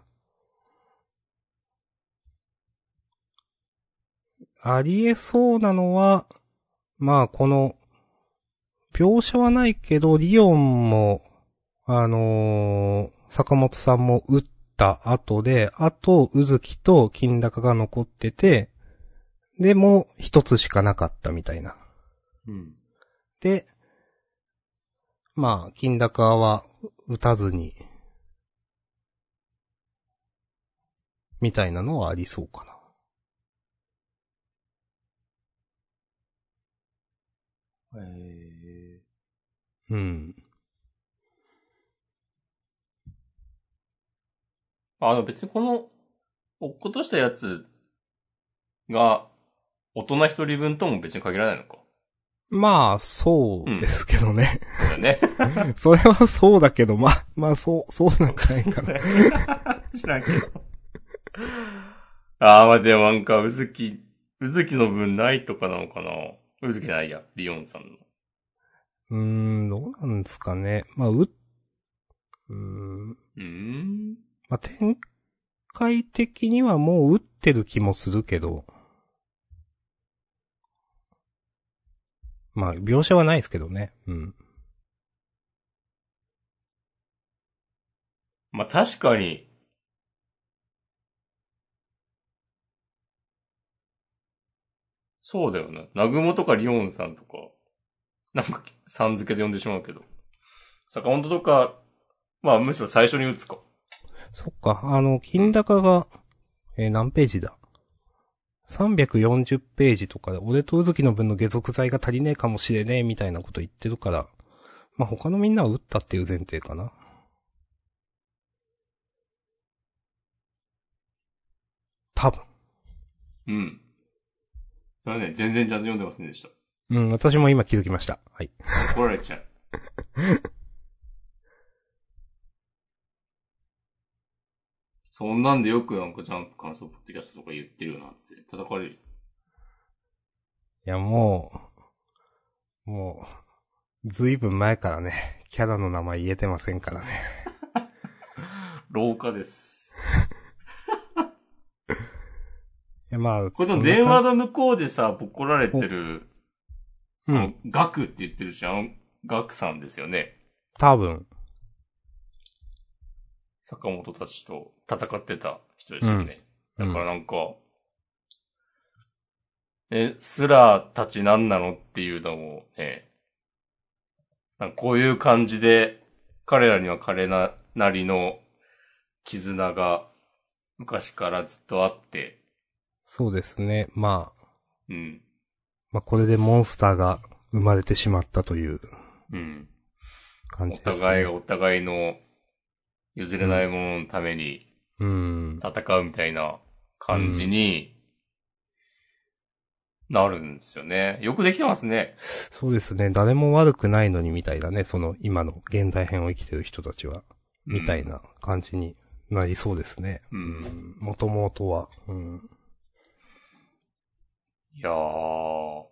ありえそうなのは、まあこの、描写はないけど、リオンも、あのー坂本さんも撃った後で、あと、うずきと金高が残ってて、で、もう一つしかなかったみたいな。うん。で、まあ、金高は撃たずに、みたいなのはありそうかな。えー、うん。あの別にこの、落っことしたやつが、大人一人分とも別に限らないのか。まあ、そうですけどね。そうだよね。[laughs] それはそうだけど、まあ、まあ、そう、そうなんじゃないかな。[laughs] 知らんけど。[laughs] ああ、まあでもなんか、うずき、うずきの分ないとかなのかな？うずきじゃないや、リオンさんの。うーん、どうなんですかね。まあ、う、うーん、うーん？まあ、展開的にはもう打ってる気もするけど。まあ、描写はないですけどね。うん。まあ確かに、そうだよね。ナグモとかリオンさんとか、なんか、さん付けで呼んでしまうけど。坂本とか、まあむしろ最初に打つか。そっか、あの、金高が、えー何ページだ ?340 ページとかで、俺とうずきの分の下属剤が足りねえかもしれねえみたいなこと言ってるから、まあ、他のみんなは打ったっていう前提かな。多分。うん。それはね、全然ちゃんと読んでませんでした。うん、私も今気づきました。はい。怒られちゃう。[laughs] そんなんでよくなんかジャンプ感想ポッドキャストとか言ってるよなって叩かれる。いや、もう、もう、ずいぶん前からね、キャラの名前言えてませんからね。[laughs] 廊下です。いや、まあ、これでもそんな電話の向こうでさ、ボコられてる、うん、ガクって言ってるじゃん？ガクさんですよね。多分。坂本たちと戦ってた人ですよね。うんだからなんか、え、スラーたち何なのっていうのもね、なんかこういう感じで、彼らには彼な、なりの絆が昔からずっとあって、そうですね。まあ、うん、まあ、これでモンスターが生まれてしまったといううん。お感じです、ね。互いがお互いの譲れないもののためにうん。戦うみたいな感じになるんですよね。よくできてますね。そうですね。誰も悪くないのにみたいなね、その今の現代編を生きてる人たちは、みたいな感じになりそうですね。うんもともとは。うん。いやー。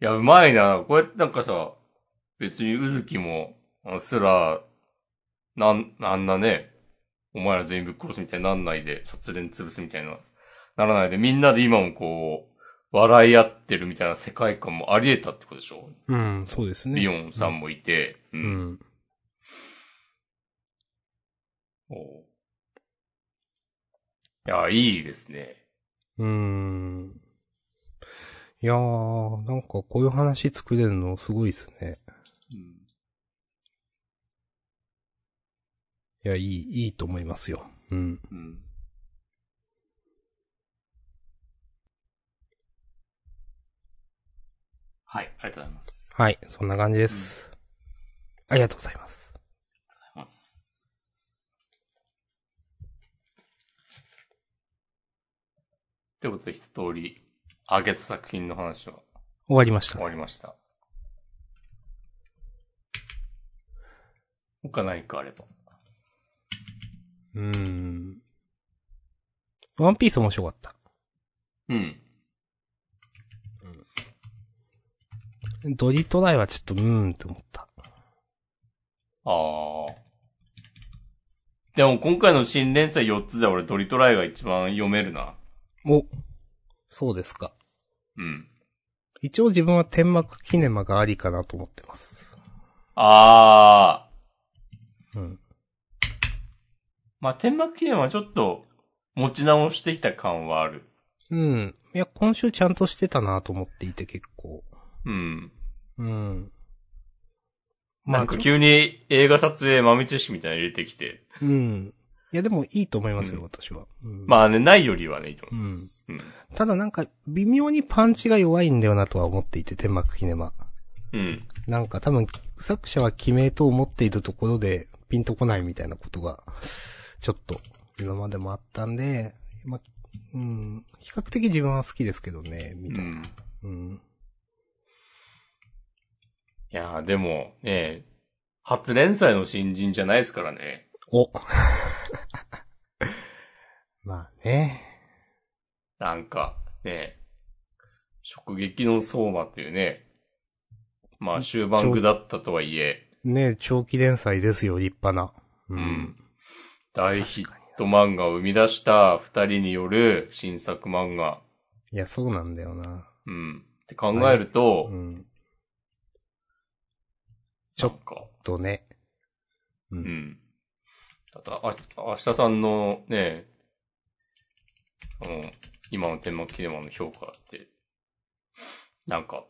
いや、うまいな。こうやってなんかさ、別にうずきも、あのすら、なん、あんなね、お前ら全員ぶっ殺すみたいになんないで、殺練潰すみたいな、ならないで、みんなで今もこう、笑い合ってるみたいな世界観もあり得たってことでしょ？うん、そうですね。リオンさんもいて、う。うんん。おういや、いいですね。うーん。いやー、なんかこういう話作れるのすごいですね。うん。いや、いい、いいと思いますよ。うん。うん。はい、ありがとうございます。はい、そんな感じです。ありがとうございます。ありがとうございます。ということで、一通り、あげた作品の話は終わりました終。わりました。他何かあれば。うーん。ワンピース面白かった。うん。ドリトライはちょっとうーんって思った。ああ。でも今回の新連載4つで俺ドリトライが一番読めるな。お、そうですか。うん。一応自分は天幕キネマがありかなと思ってます。ああ。うん。まあ、天幕記念はちょっと持ち直してきた感はある。うん。いや、今週ちゃんとしてたなと思っていて結構。うん。うん。なんか急に映画撮影豆知識みたいなの入れてきて。うん。いや、でもいいと思いますよ、うん私は。うん、まあね、ないよりはね、いいと思います。うん。ただなんか、微妙にパンチが弱いんだよなとは思っていて、天幕キネマ。うん。なんか多分、作者は決めと思っているところで、ピンとこないみたいなことが、ちょっと、今までもあったんで、まあ、うん、比較的自分は好きですけどね、みたいな。うん。うん。いやーでも、ね初連載の新人じゃないですからね。お [laughs] まあね。なんか、ね直撃の相馬っていうね、まあ終盤具だったとはいえ、ね長期連載ですよ、立派な。ううん。大ヒット漫画を生み出した二人による新作漫画。いや、そうなんだよな。うん。って考えると、うん。ちょっか。とね。う。うんん。ただ、あ、明日さんのね、あの、今の天幕キネマの評価って、なんか、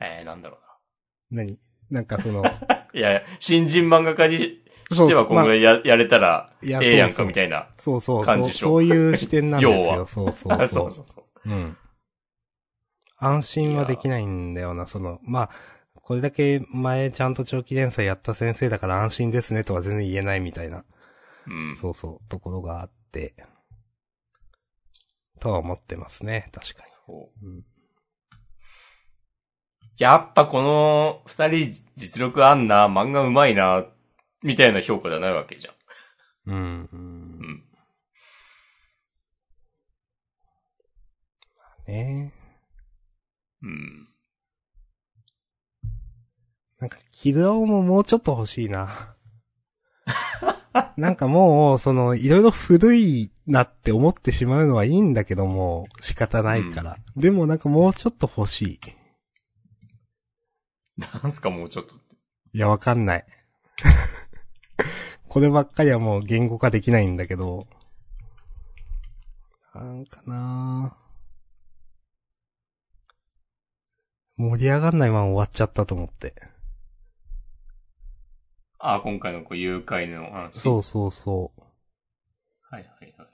えー、なんだろう何？なんかその、[laughs] な。いや、新人漫画家にしてはこんぐらいや,、やれたら、ええやんかみたいな。そうそうそう、そういう視点なんです要よ。はそうそうそう。[laughs] そうそう。うん。安心はできないんだよな、その、まあ、これだけ前ちゃんと長期連載やった先生だから安心ですねとは全然言えないみたいな、うん。そうそう、ところがあって、とは思ってますね、確かそうに。うん。やっぱこの二人実力あんな、漫画うまいな、みたいな評価ではないわけじゃん。うん。う。うんん。ねうん。なんか、キルアオももうちょっと欲しいな。[laughs] なんかもう、その、いろいろ古いなって思ってしまうのはいいんだけども、仕方ないから。でもなんかもうちょっと欲しい。なんすかもうちょっと。いや、わかんない。[laughs] こればっかりはもう言語化できないんだけど。なんかな盛り上がんないまま終わっちゃったと思って。あ、今回のこう誘拐の話。。そううそうそう。はいはいはい。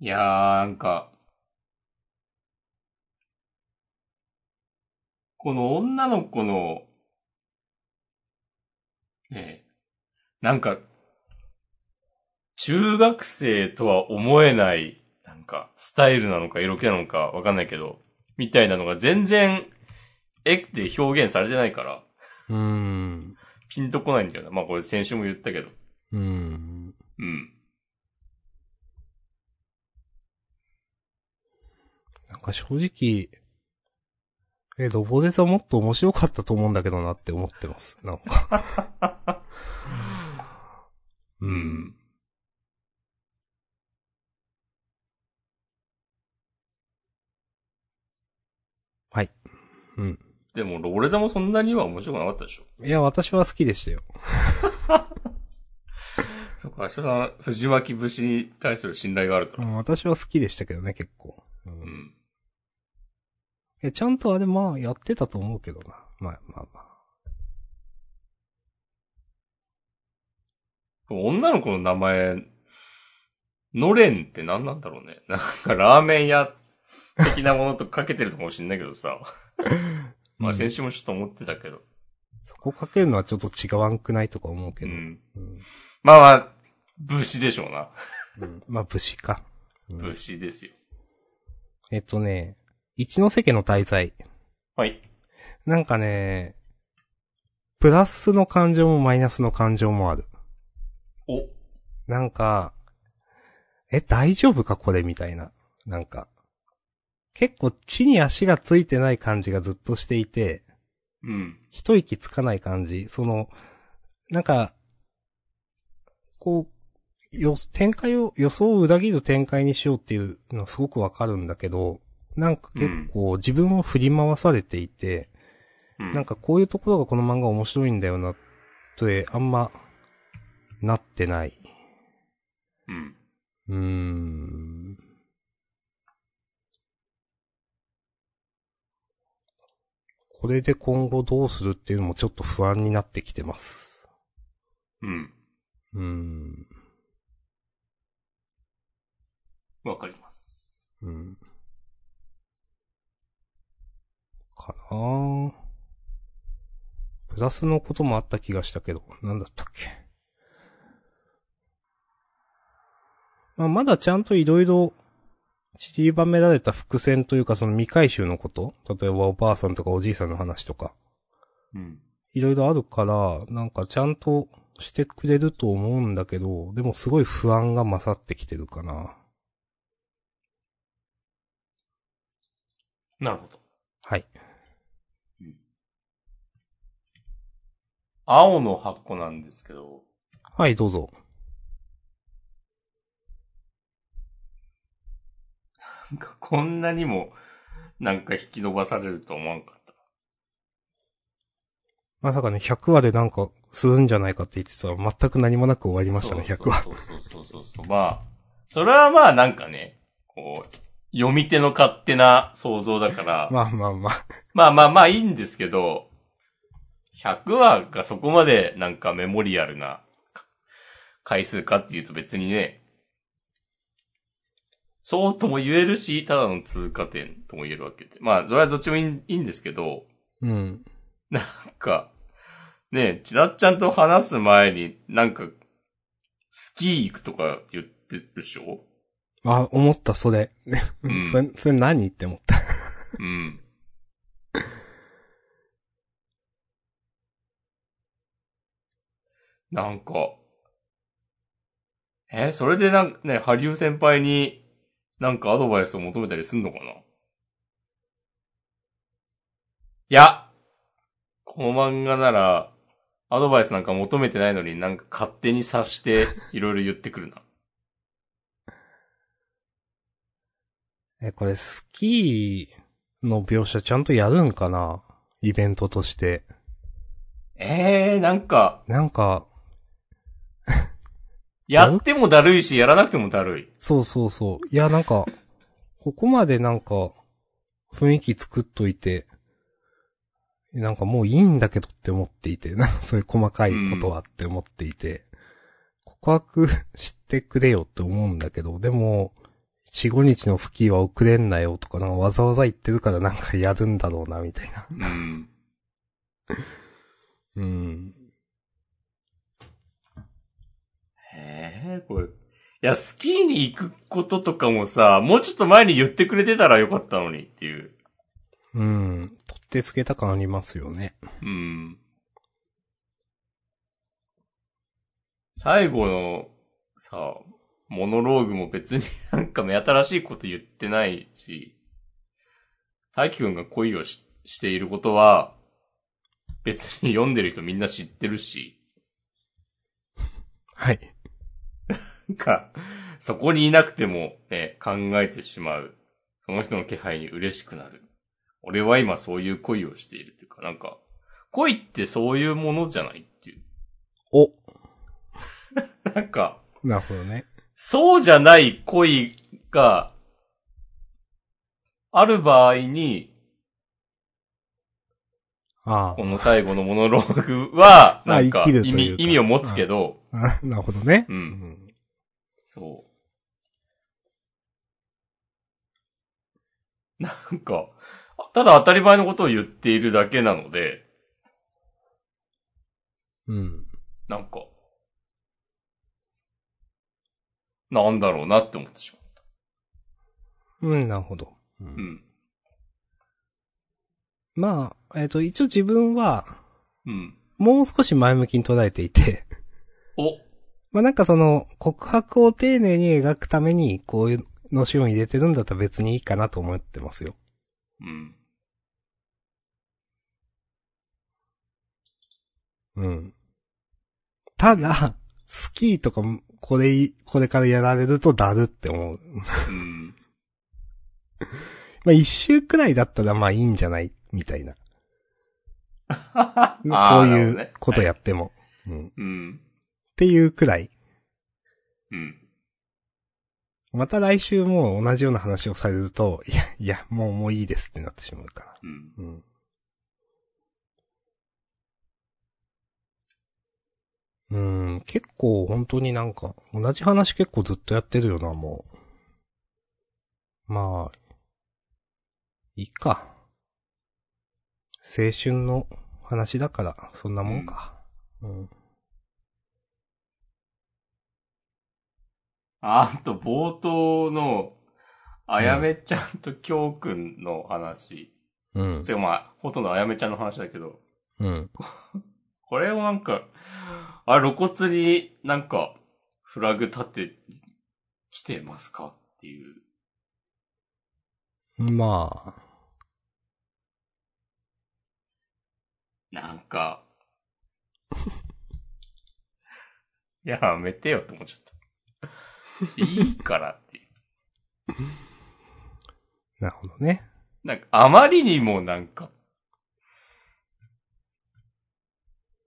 いやー、なんか、この女の子の、ねえ、なんか、中学生とは思えない、なんか、スタイルなのか色気なのかわかんないけど、みたいなのが全然、絵で表現されてないから、うーん。ピンとこないんだよな。まあこれ先週も言ったけど。うーん。うん。なんか正直、え、ロボデザもっと面白かったと思うんだけどなって思ってます。なんか。[laughs] うん。はい。うん。でも、ローレザもそんなには面白くなかったでしょ。いや、私は好きでしたよ。[laughs] そっか、明日さん、藤巻節に対する信頼があるから。うん、私は好きでしたけどね、結構。う。うんん。え、ちゃんとあれまあやってたと思うけどな。まあまあまあ。女の子の名前、のれんって何なんだろうね。なんか、ラーメン屋的なものとかけてるのかもしんないけどさ。[laughs] まあ、うん先週もちょっと思ってたけど。そこかけるのはちょっと違わんくないとか思うけど。うん。うん。まあまあ、武士でしょうな。うんまあ武士か。うん武士ですよ。えっとね、一ノ瀬家の滞在。はい。なんかね、プラスの感情もマイナスの感情もある。お、なんか、え、大丈夫かこれみたいな。なんか、結構地に足がついてない感じがずっとしていて、うん。一息つかない感じ。その、なんか、こう、よ、展開を、予想を裏切る展開にしようっていうのはすごくわかるんだけど、なんか結構自分を振り回されていて、うん。なんかこういうところがこの漫画面白いんだよな、ってあんま、なってない。うん。うーん。これで今後どうするっていうのもちょっと不安になってきてます。うん。うーん。わかります。うん。かなぁ。プラスのこともあった気がしたけど、なんだったっけ。まあ、まだちゃんといろいろ散りばめられた伏線というかその未回収のこと？例えばおばあさんとかおじいさんの話とか、うん。いろいろあるから、なんかちゃんとしてくれると思うんだけど、でもすごい不安が勝ってきてるかな。なるほど。はい。青の箱なんですけど、はい、どうぞ。なんかこんなにも、なんか引き伸ばされると思わんかった。まさかね、100話でなんかするんじゃないかって言ってたら全く何もなく終わりましたね、100話。そうそうそうそうそう。まあ、それはまあなんかね、こう、読み手の勝手な想像だから、[laughs] まあまあまあ。まあまあまあいいんですけど、100話がそこまでなんかメモリアルなか回数かっていうと別にね、そうとも言えるし、ただの通過点とも言えるわけで。まあ、それはどっちもいいいいんですけど、うん。なんか、ねちなっちゃんと話す前に、なんか、スキー行くとか言ってるでしょ？あ、思った、それ。ねうん [laughs] それ、それ何って思った。うん。なんか、え、それでなんかね、ハリウ先輩になんかアドバイスを求めたりすんのかな？いや、この漫画なら、アドバイスなんか求めてないのになんか勝手に察して [laughs] いろいろ言ってくるな。え、これスキーの描写ちゃんとやるんかな？イベントとして。えー、なんか、なんか、やってもだるいし、やらなくてもだるい。そうそうそう。いや、なんか、[laughs] ここまでなんか、雰囲気作っといて、なんかもういいんだけどって思っていて、[laughs] なそういう細かいことはって思っていて、告白してくれよって思うんだけど、でも、4、5日のスキーは遅れんなよとか、なんかわざわざ言ってるからなんかやるんだろうな、みたいな。うん。[laughs] うん。へえ、これ。いや、スキーに行くこととかもさ、もうちょっと前に言ってくれてたらよかったのにっていう。うん。取ってつけた感ありますよね。うん。最後の、さ、モノローグも別になんか目新しいこと言ってないし、大輝くんが恋をししていることは、別に読んでる人みんな知ってるし、はい。なんか、そこにいなくてもね、考えてしまう。その人の気配に嬉しくなる。俺は今そういう恋をしているっていうか、なんか、恋ってそういうものじゃないっていう。お、[laughs] なんか、なるほどね。そうじゃない恋が、ある場合に、あこの最後のモノローグは、まあなんか意味、意味を持つけど、あ。[laughs] なるほどね。うんそう。[laughs] なんか、ただ当たり前のことを言っているだけなので、うん。なんか、なんだろうなって思ってしまうん、なるほど。うう。うんん。まあ、えっ、と、一応自分は、うん。もう少し前向きに捉えていて、お、まあなんかその、告白を丁寧に描くために、こういうのシーンを入れてるんだったら別にいいかなと思ってますよ。うん。うん。ただ、スキーとか、これい、これからやられるとだるって思う。うん。[laughs] まあ一周くらいだったらまあいいんじゃないみたいな。[laughs] こういうことやっても。うん。っうん。ていうくらい。うん。また来週も同じような話をされると、いや、いや、もう、もういいですってなってしまうかうん。ら。うん。うん、結構本当になんか、同じ話結構ずっとやってるよな、もう。まあ、いいか。青春の話だから、そんなもんか。うん。あと、冒頭の、あやめちゃんときょうくんの話。うん。つうかまあ、ほとんどあやめちゃんの話だけど、うん。これをなんか、あれ露骨になんか、フラグ立て、来てますかっていう。まあ、なんか、[laughs] やめてよって思っちゃった。いいからっていう。[laughs] なるほどね。なんか、あまりにもなんか、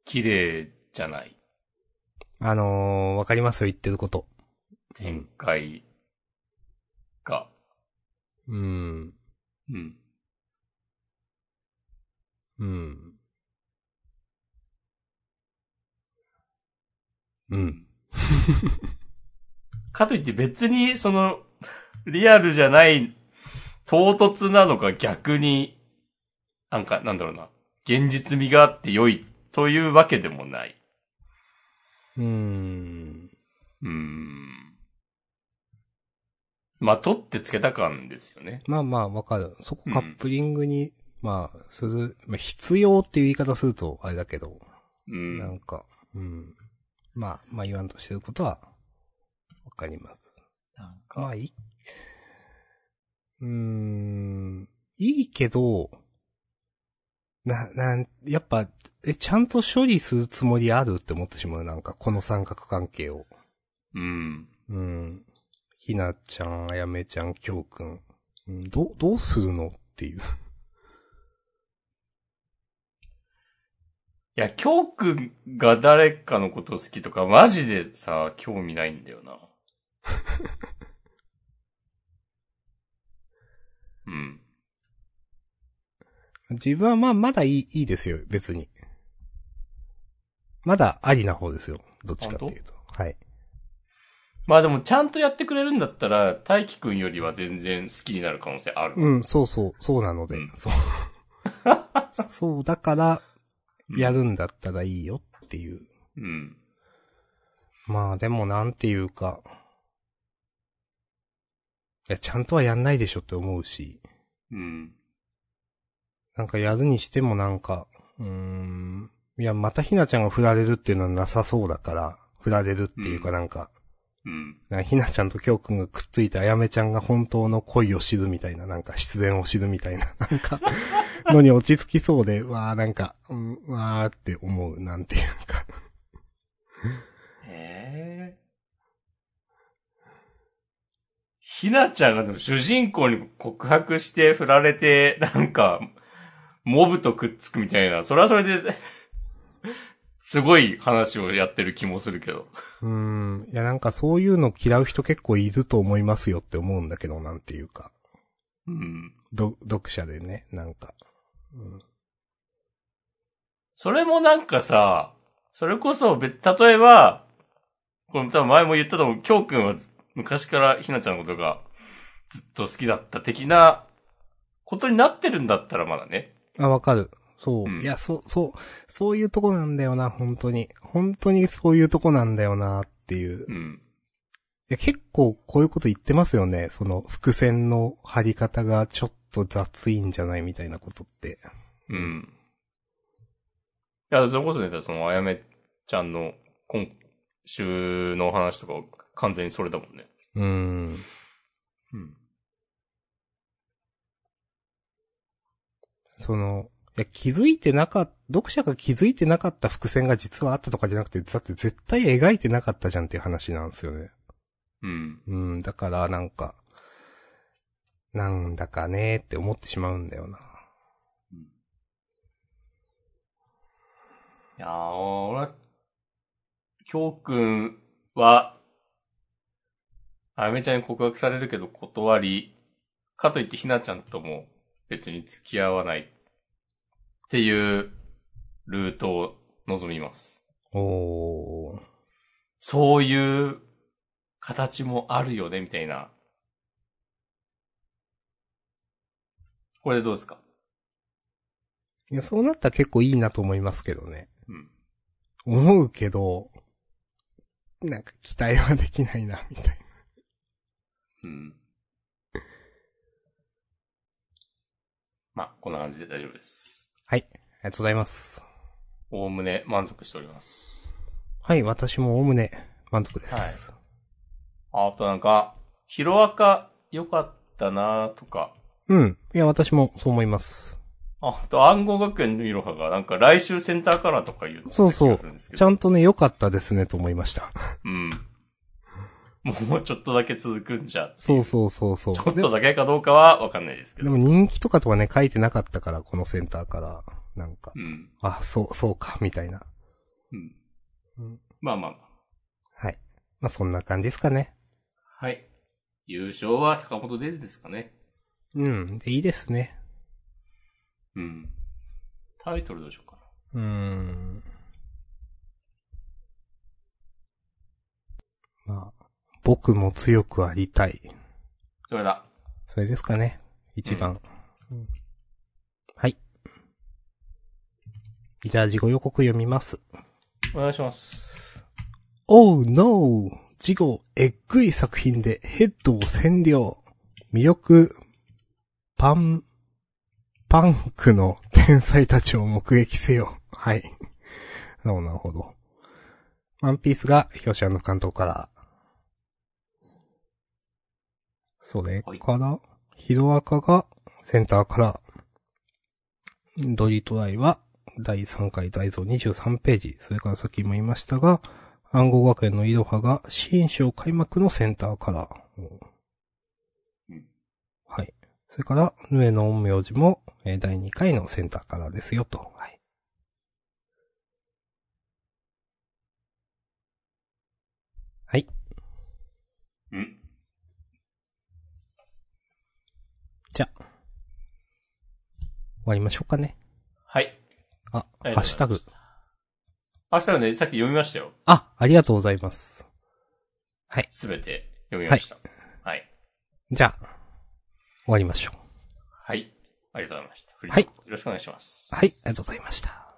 綺麗じゃないあのー、わかりますよ、言ってること。展開が。うん。うん。うん。うん。[laughs] かといって別に、その、[laughs] リアルじゃない、唐突なのが逆に、なんか、なんだろうな、現実味があって良いというわけでもない。うーん。うーん。まあ、取ってつけた感ですよね。まあまあ、わかる。そこカップリングに、まあ、する、まあ、必要っていう言い方すると、あれだけど、うん。なんか、うん。まあ、まあ言わんとしてることは、わかります。なんか、まあ、いい、うーん、いいけど、な、なん、やっぱ、え、ちゃんと処理するつもりあるって思ってしまう。なんか、この三角関係を。うん。うん。ひなちゃん、あやめちゃん、きょうくん。うん、ど、どうするのっていう。いや、京くんが誰かのこと好きとか、マジでさ、興味ないんだよな。うん。自分はまあ、まだいい、いいですよ、別に。まだありな方ですよ。どっちかっていうと。はい。まあでも、ちゃんとやってくれるんだったら、大輝くんよりは全然好きになる可能性ある。うん、そうそう、そうなので、うんそう。[laughs] そう、だから、やるんだったらいいよっていう。うん。まあでもなんていうか、いや、ちゃんとはやんないでしょって思うし、うん。なんかやるにしてもなんか、うーん、いや、またひなちゃんが振られるっていうのはなさそうだから、振られるっていうかうんなんか、うん。なんかひなちゃんときょうくんがくっついてあやめちゃんが本当の恋を知るみたいな、なんか必然を知るみたいな、[laughs] なんか、のに落ち着きそうで、わーなんか、うん、わーって思う、なんていうか。へえ。ひなちゃんがでも主人公に告白して振られて、なんか、モブとくっつくみたいな、それはそれで、[laughs] すごい話をやってる気もするけど。うーん、いやなんかそういうの嫌う人結構いると思いますよって思うんだけど、なんていうか。うん。ど、読者でね、なんか。うん、それもなんかさ、それこそ別、例えば、この多分前も言ったと思う、京くんはず昔からひなちゃんのことがずっと好きだった的なことになってるんだったらまだね。あ、わかる。そう。うんいや、そう、そう、そういうとこなんだよな、本当に。本当にそういうとこなんだよな、っていう。いうん。や、結構こういうこと言ってますよね。その、伏線の張り方がちょっと雑いんじゃないみたいなことって。うん。いや、それこそね、その、あやめちゃんの今週の話とか完全にそれだもんね。うーん。うん。その、いや、気づいてなかっ、読者が気づいてなかった伏線が実はあったとかじゃなくて、だって絶対描いてなかったじゃんっていう話なんですよね。うん。うん、だからなんか、なんだかねーって思ってしまうんだよな。いやー、俺は、きょうくんは、あやめちゃんに告白されるけど断り、かといってひなちゃんとも別に付き合わないっていうルートを望みます。おー。そういう形もあるよね、みたいな。これでどうですか？いや、そうなったら結構いいなと思いますけどね。うん。思うけど、なんか期待はできないな、みたいな。うん。まあ、こんな感じで大丈夫です。はい。ありがとうございます。おおむね満足しております。はい、私もおおむね満足です。あとなんか、ヒロアカ良かったなとか、うん。いや、私もそう思います。ああと暗号学園のいろはがなんか来週センターカラーとか言うそうそうちゃんとね、良かったですね、と思いました。うん。もうちょっとだけ続くんじゃ。そうそうそうそう。ちょっとだけかどうかはわかんないですけど。でも人気とかとはね、書いてなかったから、このセンターから。なんかう、ん。あ、そう、そうか、みたいな。うん。うんまあまあまあ。はい。まあ、そんな感じですかね。はい。優勝は坂本デイズですかね。うん。で、いいですね。うん。タイトルどうしようかな。うーん。まあ、僕も強くありたい。それだ。それですかね。一番。うんはい。じゃあ、事後予告読みます。お願いします。Oh no! 事後、えっぐい作品でヘッドを占領。魅力、パン、パンクの天才たちを目撃せよ。はい。なるほど、なるほど。ワンピースが表紙監督から。それから、ヒロアカがセンターから。ドリートライは第3回大蔵23ページ。それからさっきも言いましたが、暗号学園のイロハが新章開幕のセンターから。うんはい。それから、ヌエの陰陽師も、えー第2回のセンターからですよと。はい。はい。うん。じゃあ、終わりましょうかね。はい。あ、ありハッシュタグ。ハッシュタグね、さっき読みましたよ。あ、ありがとうございます。すべて読みました。はい。じゃあ、終わりましょう。はい。ありがとうございました。はいよろしくお願いします。はい、ありがとうございました。